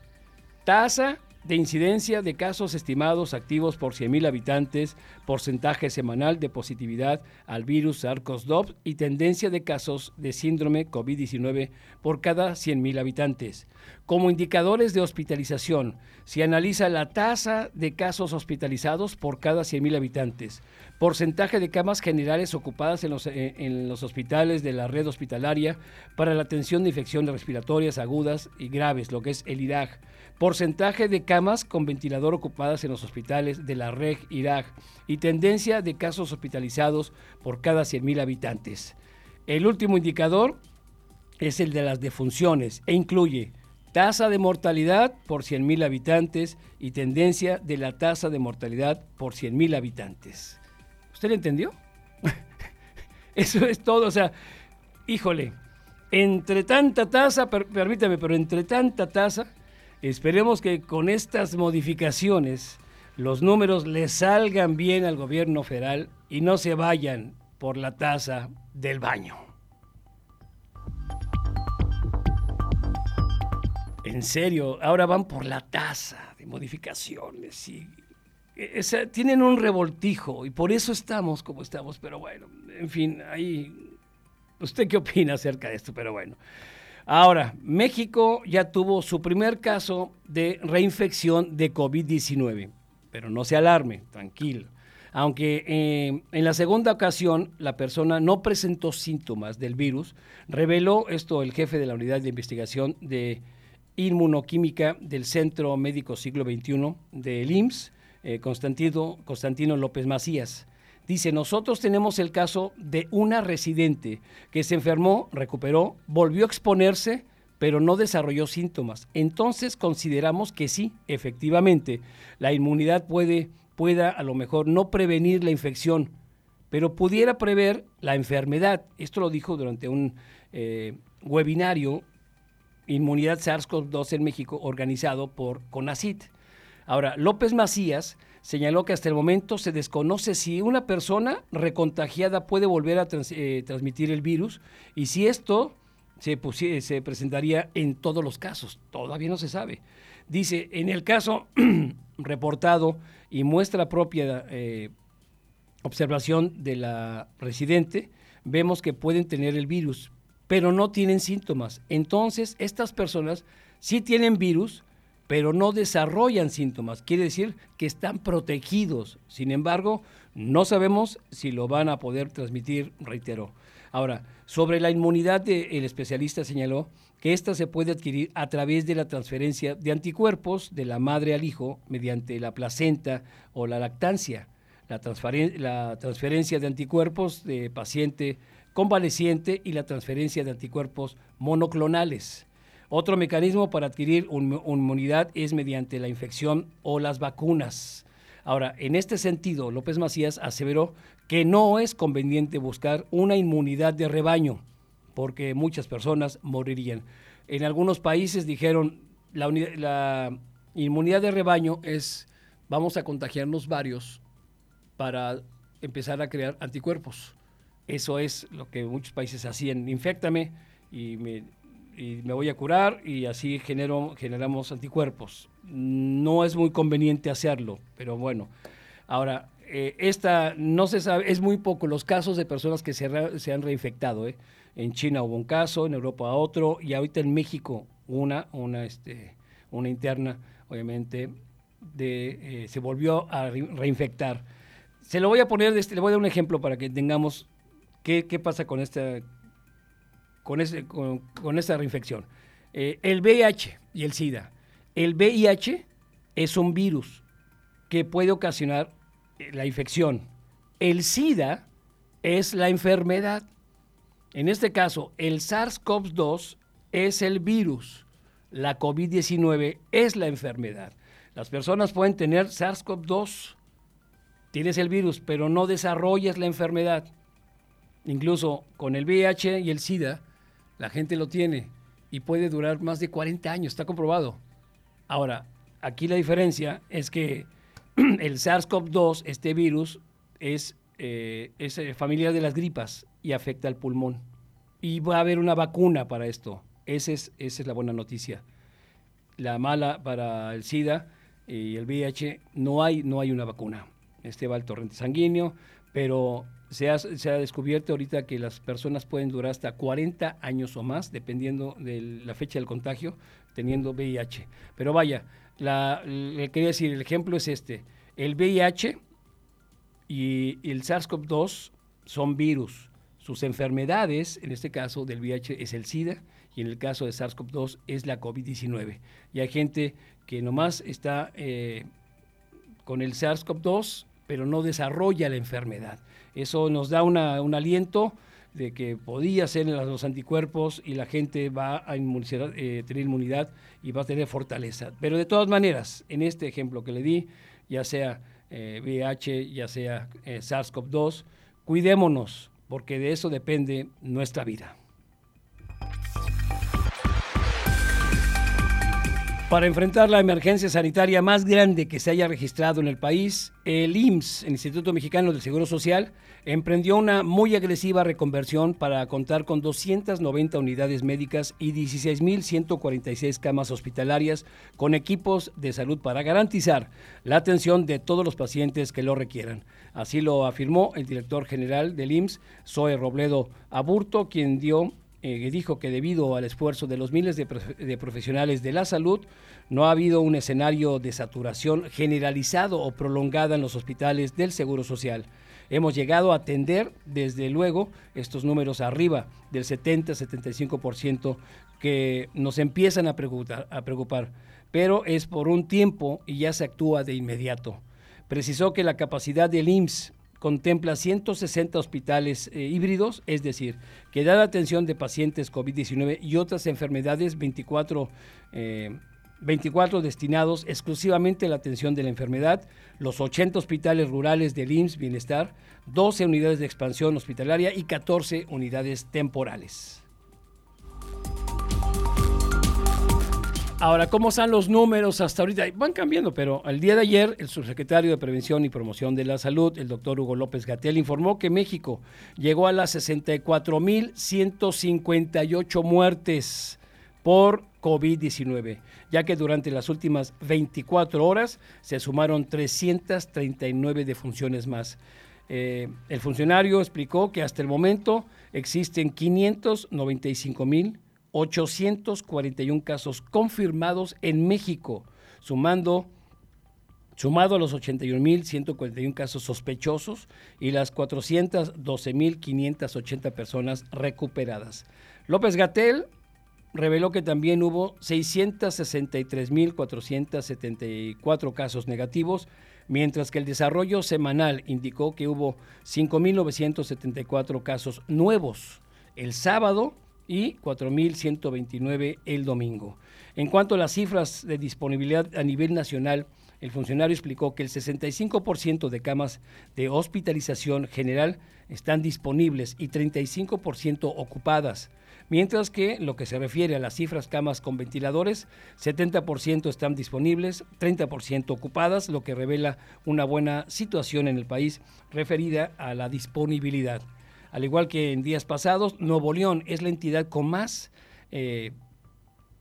tasa de incidencia de casos estimados activos por 100.000 habitantes, porcentaje semanal de positividad al virus SARS-CoV-2 y tendencia de casos de síndrome COVID-19 por cada 100.000 habitantes. Como indicadores de hospitalización, se analiza la tasa de casos hospitalizados por cada 100.000 habitantes, porcentaje de camas generales ocupadas en los, eh, en los hospitales de la red hospitalaria para la atención de infecciones respiratorias agudas y graves, lo que es el IRAG, porcentaje de camas con ventilador ocupadas en los hospitales de la REG Irak y tendencia de casos hospitalizados por cada 100.000 habitantes. El último indicador es el de las defunciones e incluye tasa de mortalidad por 100.000 habitantes y tendencia de la tasa de mortalidad por 100.000 habitantes. ¿Usted lo entendió? (laughs) Eso es todo, o sea, híjole, entre tanta tasa, permítame, pero entre tanta tasa, esperemos que con estas modificaciones los números le salgan bien al gobierno federal y no se vayan por la tasa del baño. En serio, ahora van por la tasa de modificaciones y e, tienen un revoltijo y por eso estamos como estamos, pero bueno, en fin, ahí ¿usted qué opina acerca de esto? Pero bueno. Ahora, México ya tuvo su primer caso de reinfección de COVID-19, pero no se alarme, tranquilo. Aunque eh, en la segunda ocasión la persona no presentó síntomas del virus, reveló esto el jefe de la unidad de investigación de inmunoquímica del Centro Médico Siglo XXI del IMSS, eh, Constantino, López Macías. Dice, nosotros tenemos el caso de una residente que se enfermó, recuperó, volvió a exponerse, pero no desarrolló síntomas. Entonces consideramos que sí, efectivamente, la inmunidad puede, pueda a lo mejor no prevenir la infección, pero pudiera prever la enfermedad. Esto lo dijo durante un eh, webinario Inmunidad SARS-CoV-2 en México, organizado por CONACIT. Ahora, López Macías señaló que hasta el momento se desconoce si una persona recontagiada puede volver a eh, transmitir el virus y si esto se, se, presentaría en todos los casos. Todavía no se sabe. Dice, en el caso (clears throat) reportado y muestra propia eh, observación de la residente, vemos que pueden tener el virus, pero no tienen síntomas. Entonces, estas personas sí tienen virus, pero no desarrollan síntomas. Quiere decir que están protegidos. Sin embargo, no sabemos si lo van a poder transmitir, reitero. Ahora, sobre la inmunidad, el especialista señaló que esta se puede adquirir a través de la transferencia de anticuerpos de la madre al hijo mediante la placenta o la lactancia. La, la transferencia de anticuerpos de paciente convaleciente y la transferencia de anticuerpos monoclonales. Otro mecanismo para adquirir inmunidad es mediante la infección o las vacunas. Ahora, en este sentido, López Macías aseveró que no es conveniente buscar una inmunidad de rebaño, porque muchas personas morirían. En algunos países dijeron, la, la inmunidad de rebaño es, vamos a contagiarnos varios para empezar a crear anticuerpos. Eso es lo que muchos países hacían. Infectame y me, voy a curar y así genero, generamos anticuerpos. No es muy conveniente hacerlo, pero bueno. Ahora, eh, esta no se sabe, es muy poco los casos de personas que se, han reinfectado. ¿eh? En China hubo un caso, en Europa otro, y ahorita en México una, una, este, una interna, obviamente, de, eh, se volvió a reinfectar. Se lo voy a poner, este, le voy a dar un ejemplo para que tengamos ¿Qué, pasa con esta, con, con, esta reinfección? Eh, el VIH y el SIDA. El VIH es un virus que puede ocasionar eh, la infección. El SIDA es la enfermedad. En este caso, el SARS-CoV-2 es el virus. La COVID-19 es la enfermedad. Las personas pueden tener SARS-CoV-2, tienes el virus, pero no desarrollas la enfermedad. Incluso con el VIH y el SIDA, la gente lo tiene y puede durar más de 40 años, está comprobado. Ahora, aquí la diferencia es que (clears throat) el SARS-CoV-2, este virus, es, eh, es eh, familiar de las gripas y afecta al pulmón. Y va a haber una vacuna para esto. Esa es, esa es la buena noticia. La mala para el SIDA y el VIH, no hay, no hay una vacuna. Este va al torrente sanguíneo, pero se ha, descubierto ahorita que las personas pueden durar hasta 40 años o más, dependiendo de la fecha del contagio, teniendo VIH. Pero vaya, la, le quería decir, el ejemplo es este. El VIH y el SARS-CoV-2 son virus. Sus enfermedades, en este caso del VIH, es el SIDA y en el caso de SARS-CoV-2 es la COVID-19. Y hay gente que nomás está eh, con el SARS-CoV-2, pero no desarrolla la enfermedad. Eso nos da un aliento de que podía ser los anticuerpos y la gente va a eh, tener inmunidad y va a tener fortaleza. Pero de todas maneras, en este ejemplo que le di, ya sea VIH, eh, ya sea eh, SARS-CoV-2, cuidémonos, porque de eso depende nuestra vida. Para enfrentar la emergencia sanitaria más grande que se haya registrado en el país, el IMSS, el Instituto Mexicano del Seguro Social, emprendió una muy agresiva reconversión para contar con 290 unidades médicas y 16.146 camas hospitalarias con equipos de salud para garantizar la atención de todos los pacientes que lo requieran. Así lo afirmó el director general del IMSS, Zoe Robledo Aburto, quien dio eh, dijo que debido al esfuerzo de los miles de, profesionales de la salud, no ha habido un escenario de saturación generalizado o prolongada en los hospitales del Seguro Social. Hemos llegado a atender, desde luego, estos números arriba del 70-75% que nos empiezan a preocupar, a preocupar, pero es por un tiempo y ya se actúa de inmediato. Precisó que la capacidad del IMSS contempla 160 hospitales eh, híbridos, es decir, que da atención de pacientes COVID-19 y otras enfermedades, 24, 24 eh, destinados exclusivamente a la atención de la enfermedad, los 80 hospitales rurales del IMSS Bienestar, 12 unidades de expansión hospitalaria y 14 unidades temporales. Ahora, ¿cómo están los números hasta ahorita? Van cambiando, pero el día de ayer el subsecretario de Prevención y Promoción de la Salud, el doctor Hugo López Gatel, informó que México llegó a las 64.158 muertes por COVID-19, ya que durante las últimas 24 horas se sumaron 339 defunciones más. Eh, el funcionario explicó que hasta el momento existen 595 mil 841 casos confirmados en México, sumando sumado a los 81.141 casos sospechosos y las 412.580 personas recuperadas. López Gatel reveló que también hubo 663.474 casos negativos, mientras que el desarrollo semanal indicó que hubo 5.974 casos nuevos. El sábado y 4.129 el domingo. En cuanto a las cifras de disponibilidad a nivel nacional, el funcionario explicó que el 65% de camas de hospitalización general están disponibles y 35% ocupadas, mientras que lo que se refiere a las cifras camas con ventiladores, 70% están disponibles, 30% ocupadas, lo que revela una buena situación en el país referida a la disponibilidad. Al igual que en días pasados, Nuevo León es la entidad con más eh,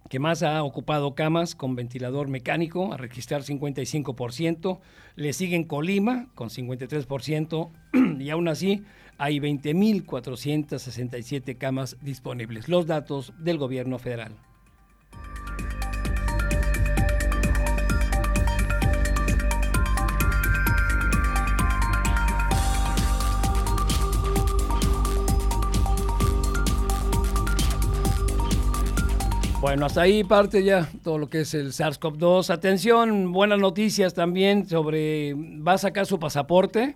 que más ha ocupado camas con ventilador mecánico, a registrar 55%. Le siguen Colima con 53% (clears throat) y aún así hay 20.467 camas disponibles. Los datos del gobierno federal. Bueno, hasta ahí parte ya todo lo que es el SARS-CoV-2. Atención, buenas noticias también sobre, va a sacar su pasaporte.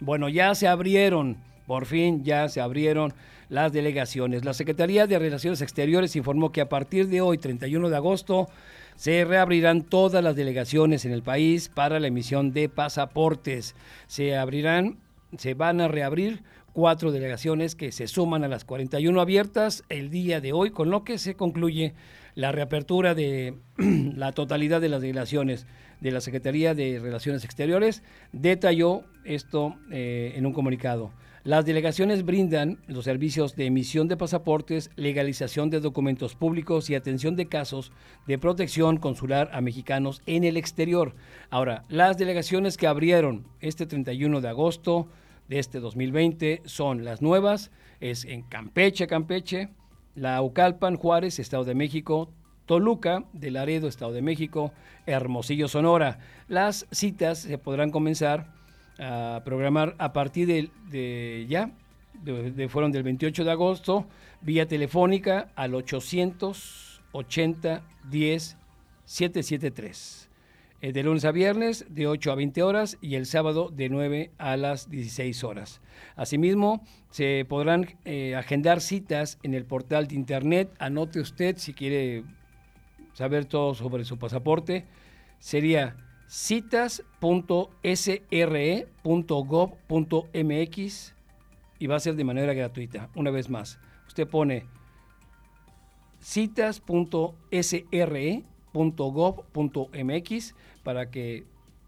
Bueno, ya se abrieron, por fin ya se abrieron las delegaciones. La Secretaría de Relaciones Exteriores informó que a partir de hoy, 31 de agosto, se reabrirán todas las delegaciones en el país para la emisión de pasaportes. Se abrirán, se van a reabrir cuatro delegaciones que se suman a las 41 abiertas el día de hoy, con lo que se concluye la reapertura de (clears throat) la totalidad de las delegaciones de la Secretaría de Relaciones Exteriores. Detalló esto eh, en un comunicado. Las delegaciones brindan los servicios de emisión de pasaportes, legalización de documentos públicos y atención de casos de protección consular a mexicanos en el exterior. Ahora, las delegaciones que abrieron este 31 de agosto, de este 2020 son las nuevas, es en Campeche, Campeche, La Ucalpan, Juárez, Estado de México, Toluca, de Laredo, Estado de México, Hermosillo, Sonora. Las citas se podrán comenzar a programar a partir de, ya, de, fueron del 28 de agosto, vía telefónica al 880 10 773. Eh, de lunes a viernes de 8 a 20 horas y el sábado de 9 a las 16 horas. Asimismo, se podrán eh, agendar citas en el portal de internet. Anote usted si quiere saber todo sobre su pasaporte. Sería citas.sre.gov.mx y va a ser de manera gratuita. Una vez más, usted pone citas.sre.gov.mx para que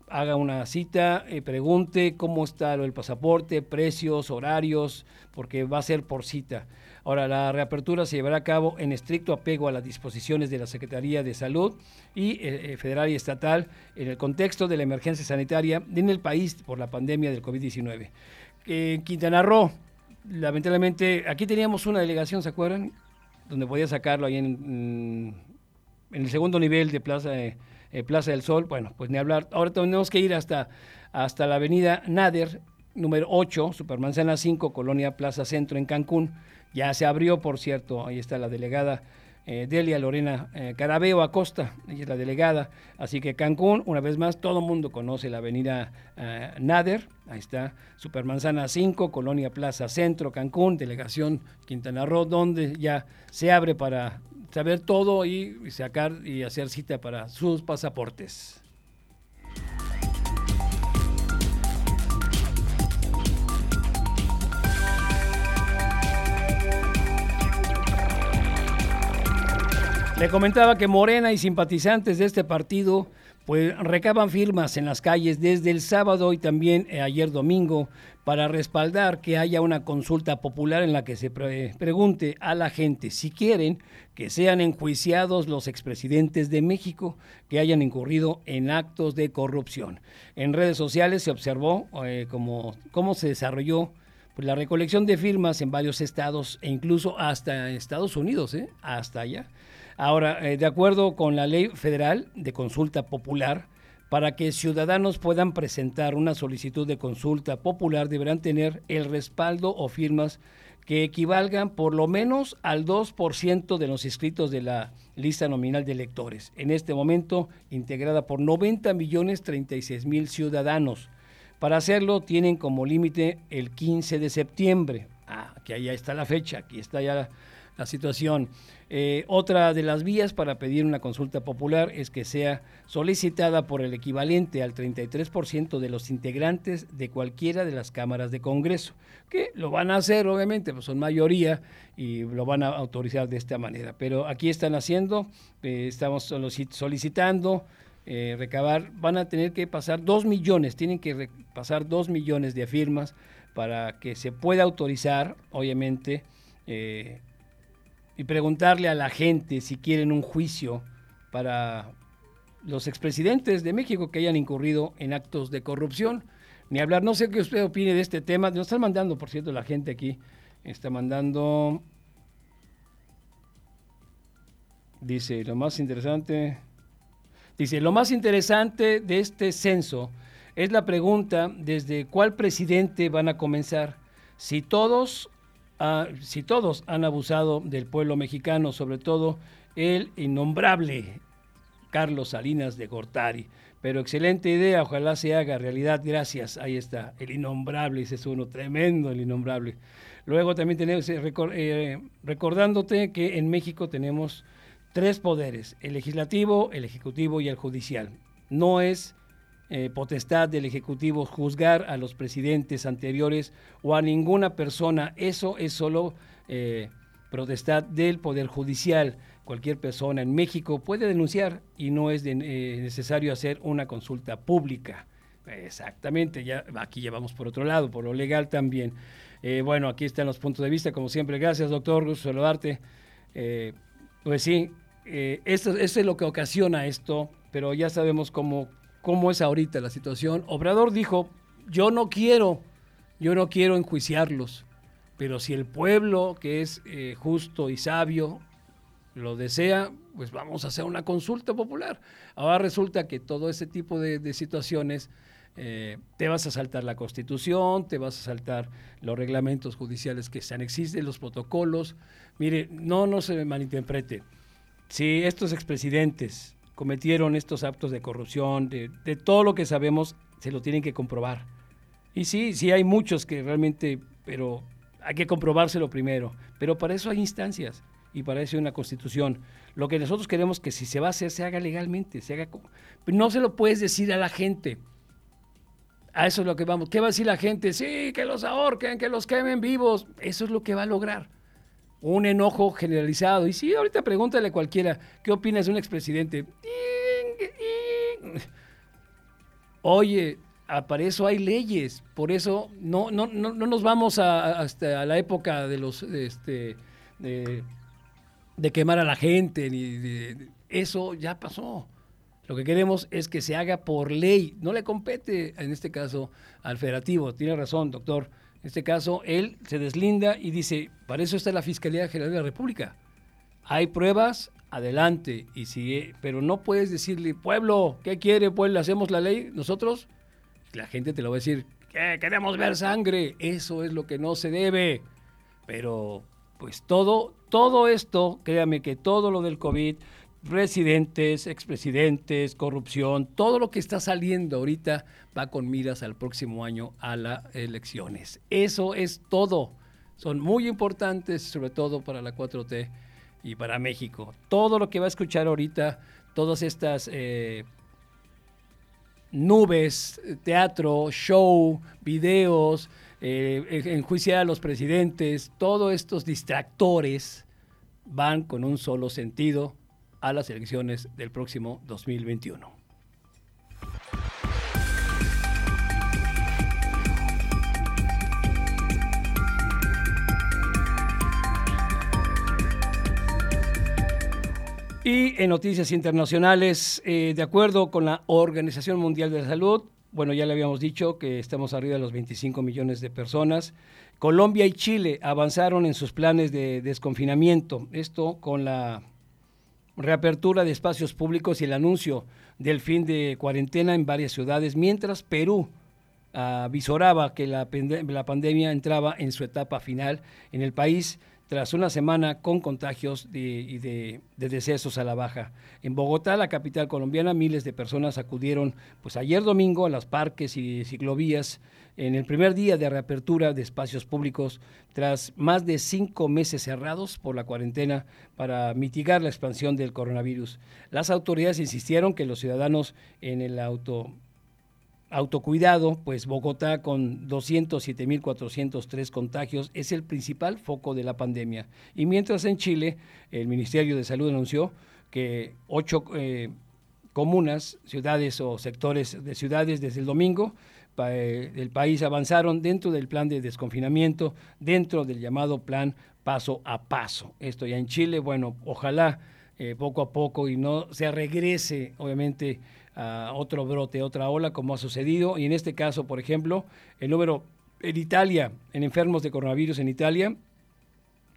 haga una cita, eh, pregunte cómo está el pasaporte, precios, horarios, porque va a ser por cita. Ahora, la reapertura se llevará a cabo en estricto apego a las disposiciones de la Secretaría de Salud y eh, eh, federal y estatal en el contexto de la emergencia sanitaria en el país por la pandemia del COVID-19. En Quintana Roo, lamentablemente, aquí teníamos una delegación, ¿se acuerdan? Donde podía sacarlo ahí en, en el segundo nivel de Plaza de eh, Plaza del Sol, bueno, pues ni hablar. Ahora tenemos que ir hasta, hasta la avenida Nader, número 8, Supermanzana 5, Colonia Plaza Centro en Cancún. Ya se abrió, por cierto, ahí está la delegada eh, Delia Lorena eh, Carabeo Acosta, ella es la delegada. Así que Cancún, una vez más, todo el mundo conoce la avenida Nader, ahí está, Supermanzana 5, Colonia Plaza Centro, Cancún, delegación Quintana Roo, donde ya se abre para saber todo y sacar y hacer cita para sus pasaportes. Le comentaba que Morena y simpatizantes de este partido pues recaban firmas en las calles desde el sábado y también eh, ayer domingo para respaldar que haya una consulta popular en la que se pregunte a la gente si quieren que sean enjuiciados los expresidentes de México que hayan incurrido en actos de corrupción. En redes sociales se observó eh, cómo se desarrolló pues, la recolección de firmas en varios estados e incluso hasta Estados Unidos, ¿eh? hasta allá. Ahora, eh, de acuerdo con la ley federal de consulta popular, para que ciudadanos puedan presentar una solicitud de consulta popular deberán tener el respaldo o firmas que equivalgan por lo menos al 2% de los inscritos de la lista nominal de electores, en este momento integrada por 90 millones 36 mil ciudadanos. Para hacerlo tienen como límite el 15 de septiembre. Ah, que allá está la fecha, aquí está ya la situación. Eh, otra de las vías para pedir una consulta popular es que sea solicitada por el equivalente al 33% de los integrantes de cualquiera de las cámaras de Congreso, que lo van a hacer, obviamente, pues son mayoría y lo van a autorizar de esta manera. Pero aquí están haciendo, eh, estamos solicitando. Eh, recabar, van a tener que pasar dos millones, tienen que pasar dos millones de firmas para que se pueda autorizar, obviamente, y preguntarle a la gente si quieren un juicio para los expresidentes de México que hayan incurrido en actos de corrupción. Ni hablar, no sé qué usted opine de este tema. Nos están mandando, por cierto, la gente aquí está mandando. Dice, lo más interesante. Dice, lo más interesante de este censo es la pregunta desde cuál presidente van a comenzar. Si todos si todos han abusado del pueblo mexicano, sobre todo el innombrable Carlos Salinas de Gortari. Pero excelente idea, ojalá se haga realidad, gracias. Ahí está, el innombrable, ese es uno tremendo, el innombrable. Luego también tenemos, eh, eh, recordándote que en México tenemos tres poderes, el legislativo, el ejecutivo y el judicial. No es eh, potestad del Ejecutivo juzgar a los presidentes anteriores o a ninguna persona. Eso es solo eh, potestad del Poder Judicial. Cualquier persona en México puede denunciar y no es eh, necesario hacer una consulta pública. Exactamente, ya aquí llevamos por otro lado, por lo legal también. bueno, aquí están los puntos de vista, como siempre. Gracias, doctor, gusto saludarte. pues sí, esto, esto es lo que ocasiona esto, pero ya sabemos cómo cómo es ahorita la situación. Obrador dijo, yo no quiero, yo no quiero enjuiciarlos, pero si el pueblo, que es eh, justo y sabio, lo desea, pues vamos a hacer una consulta popular. Ahora resulta que todo ese tipo de, situaciones eh, te vas a saltar la constitución, te vas a saltar los reglamentos judiciales que están, existen, los protocolos. Mire, no, no se malinterprete. Si estos expresidentes cometieron estos actos de corrupción, de, todo lo que sabemos, se lo tienen que comprobar. Y sí, sí hay muchos que realmente, pero hay que comprobárselo primero. Pero para eso hay instancias y para eso hay una constitución. Lo que nosotros queremos que si se va a hacer, se haga legalmente, se haga no se lo puedes decir a la gente. A eso es lo que vamos. ¿Qué va a decir la gente? Sí, que los ahorquen, que los quemen vivos. Eso es lo que va a lograr. Un enojo generalizado. Y sí, ahorita pregúntale a cualquiera, ¿qué opinas de un expresidente? Oye, para eso hay leyes. Por eso no, no, no, nos vamos a, hasta la época de los este, de, quemar a la gente. Ni eso ya pasó. Lo que queremos es que se haga por ley. No le compete, en este caso, al federativo. Tiene razón, doctor. En este caso, él se deslinda y dice, para eso está la Fiscalía General de la República. Hay pruebas, adelante. Y sigue, pero no puedes decirle, pueblo, ¿qué quiere? Le hacemos la ley nosotros. La gente te lo va a decir, ¿qué? Queremos ver sangre. Eso es lo que no se debe. Pero, pues todo, todo esto, créame que todo lo del COVID, presidentes, expresidentes, corrupción, todo lo que está saliendo ahorita va con miras al próximo año a las elecciones. Eso es todo. Son muy importantes, sobre todo para la 4T y para México. Todo lo que va a escuchar ahorita, todas estas eh, nubes, teatro, show, videos, eh, enjuiciar a los presidentes, todos estos distractores van con un solo sentido, a las elecciones del próximo 2021. Y en noticias internacionales, eh, de acuerdo con la Organización Mundial de la Salud, bueno, ya le habíamos dicho que estamos arriba de los 25 millones de personas. Colombia y Chile avanzaron en sus planes de desconfinamiento. Esto con la reapertura de espacios públicos y el anuncio del fin de cuarentena en varias ciudades, mientras Perú avisoraba que la, la pandemia entraba en su etapa final en el país tras una semana con contagios y de, decesos a la baja. En Bogotá, la capital colombiana, miles de personas acudieron pues ayer domingo a las parques y ciclovías en el primer día de reapertura de espacios públicos tras más de cinco meses cerrados por la cuarentena para mitigar la expansión del coronavirus. Las autoridades insistieron que los ciudadanos en el auto autocuidado, pues Bogotá con 207.403 contagios es el principal foco de la pandemia. Y mientras en Chile, el Ministerio de Salud anunció que ocho eh, comunas, ciudades o sectores de ciudades desde el domingo eh, del país avanzaron dentro del plan de desconfinamiento, dentro del llamado plan paso a paso. Esto ya en Chile, bueno, ojalá eh, poco a poco y no se regrese, obviamente, a otro brote, otra ola, como ha sucedido. Y en este caso, por ejemplo, el número en Italia, en enfermos de coronavirus en Italia,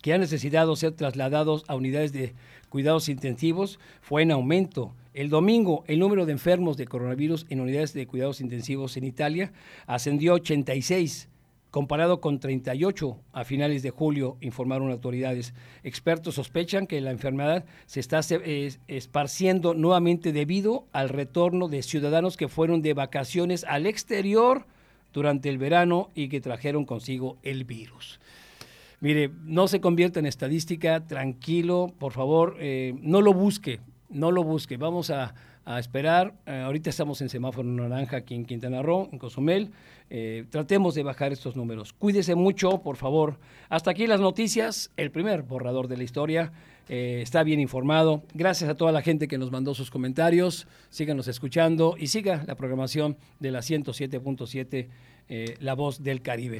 que han necesitado ser trasladados a unidades de cuidados intensivos, fue en aumento. El domingo, el número de enfermos de coronavirus en unidades de cuidados intensivos en Italia ascendió a 86 comparado con 38 a finales de julio, informaron autoridades. Expertos sospechan que la enfermedad se está esparciendo nuevamente debido al retorno de ciudadanos que fueron de vacaciones al exterior durante el verano y que trajeron consigo el virus. Mire, no se convierta en estadística, tranquilo, por favor, eh, no lo busque, no lo busque. Vamos a, esperar. Eh, ahorita estamos en semáforo naranja aquí en Quintana Roo, en Cozumel. Eh, tratemos de bajar estos números. Cuídese mucho, por favor. Hasta aquí las noticias, el primer borrador de la historia. Eh, está bien informado. Gracias a toda la gente que nos mandó sus comentarios. Síganos escuchando y siga la programación de la 107.7, eh, La Voz del Caribe.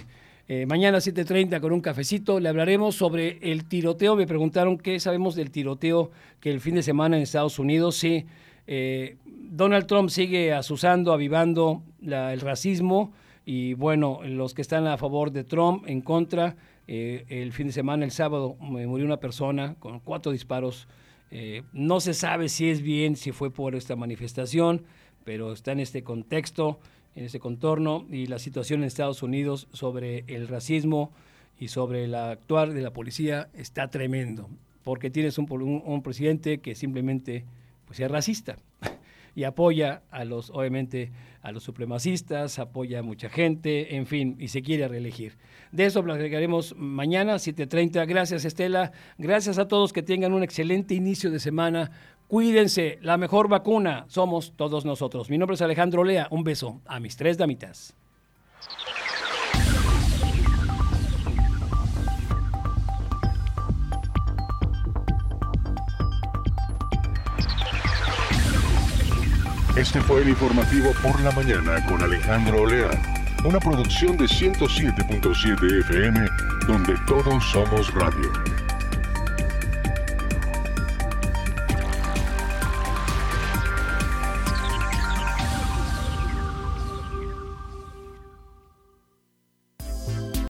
Mañana 7.30 con un cafecito le hablaremos sobre el tiroteo. Me preguntaron qué sabemos del tiroteo que el fin de semana en Estados Unidos. Sí, Donald Trump sigue asusando, avivando el racismo y bueno, los que están a favor de Trump, en contra, eh, el fin de semana, el sábado, murió una persona con cuatro disparos. Eh, no se sabe si es bien, si fue por esta manifestación, pero está en este contexto, en este contorno, y la situación en Estados Unidos sobre el racismo y sobre el actuar de la policía está tremendo, porque tienes un, un presidente que simplemente pues es racista (laughs) y apoya a los, obviamente, a los supremacistas, apoya a mucha gente, en fin, y se quiere reelegir. De eso platicaremos mañana, 7.30. Gracias, Estela. Gracias a todos que tengan un excelente inicio de semana. Cuídense, la mejor vacuna somos todos nosotros. Mi nombre es Alejandro Lea. Un beso a mis tres damitas. Este fue el informativo por la mañana con Alejandro Olea, una producción de 107.7 FM donde todos somos radio.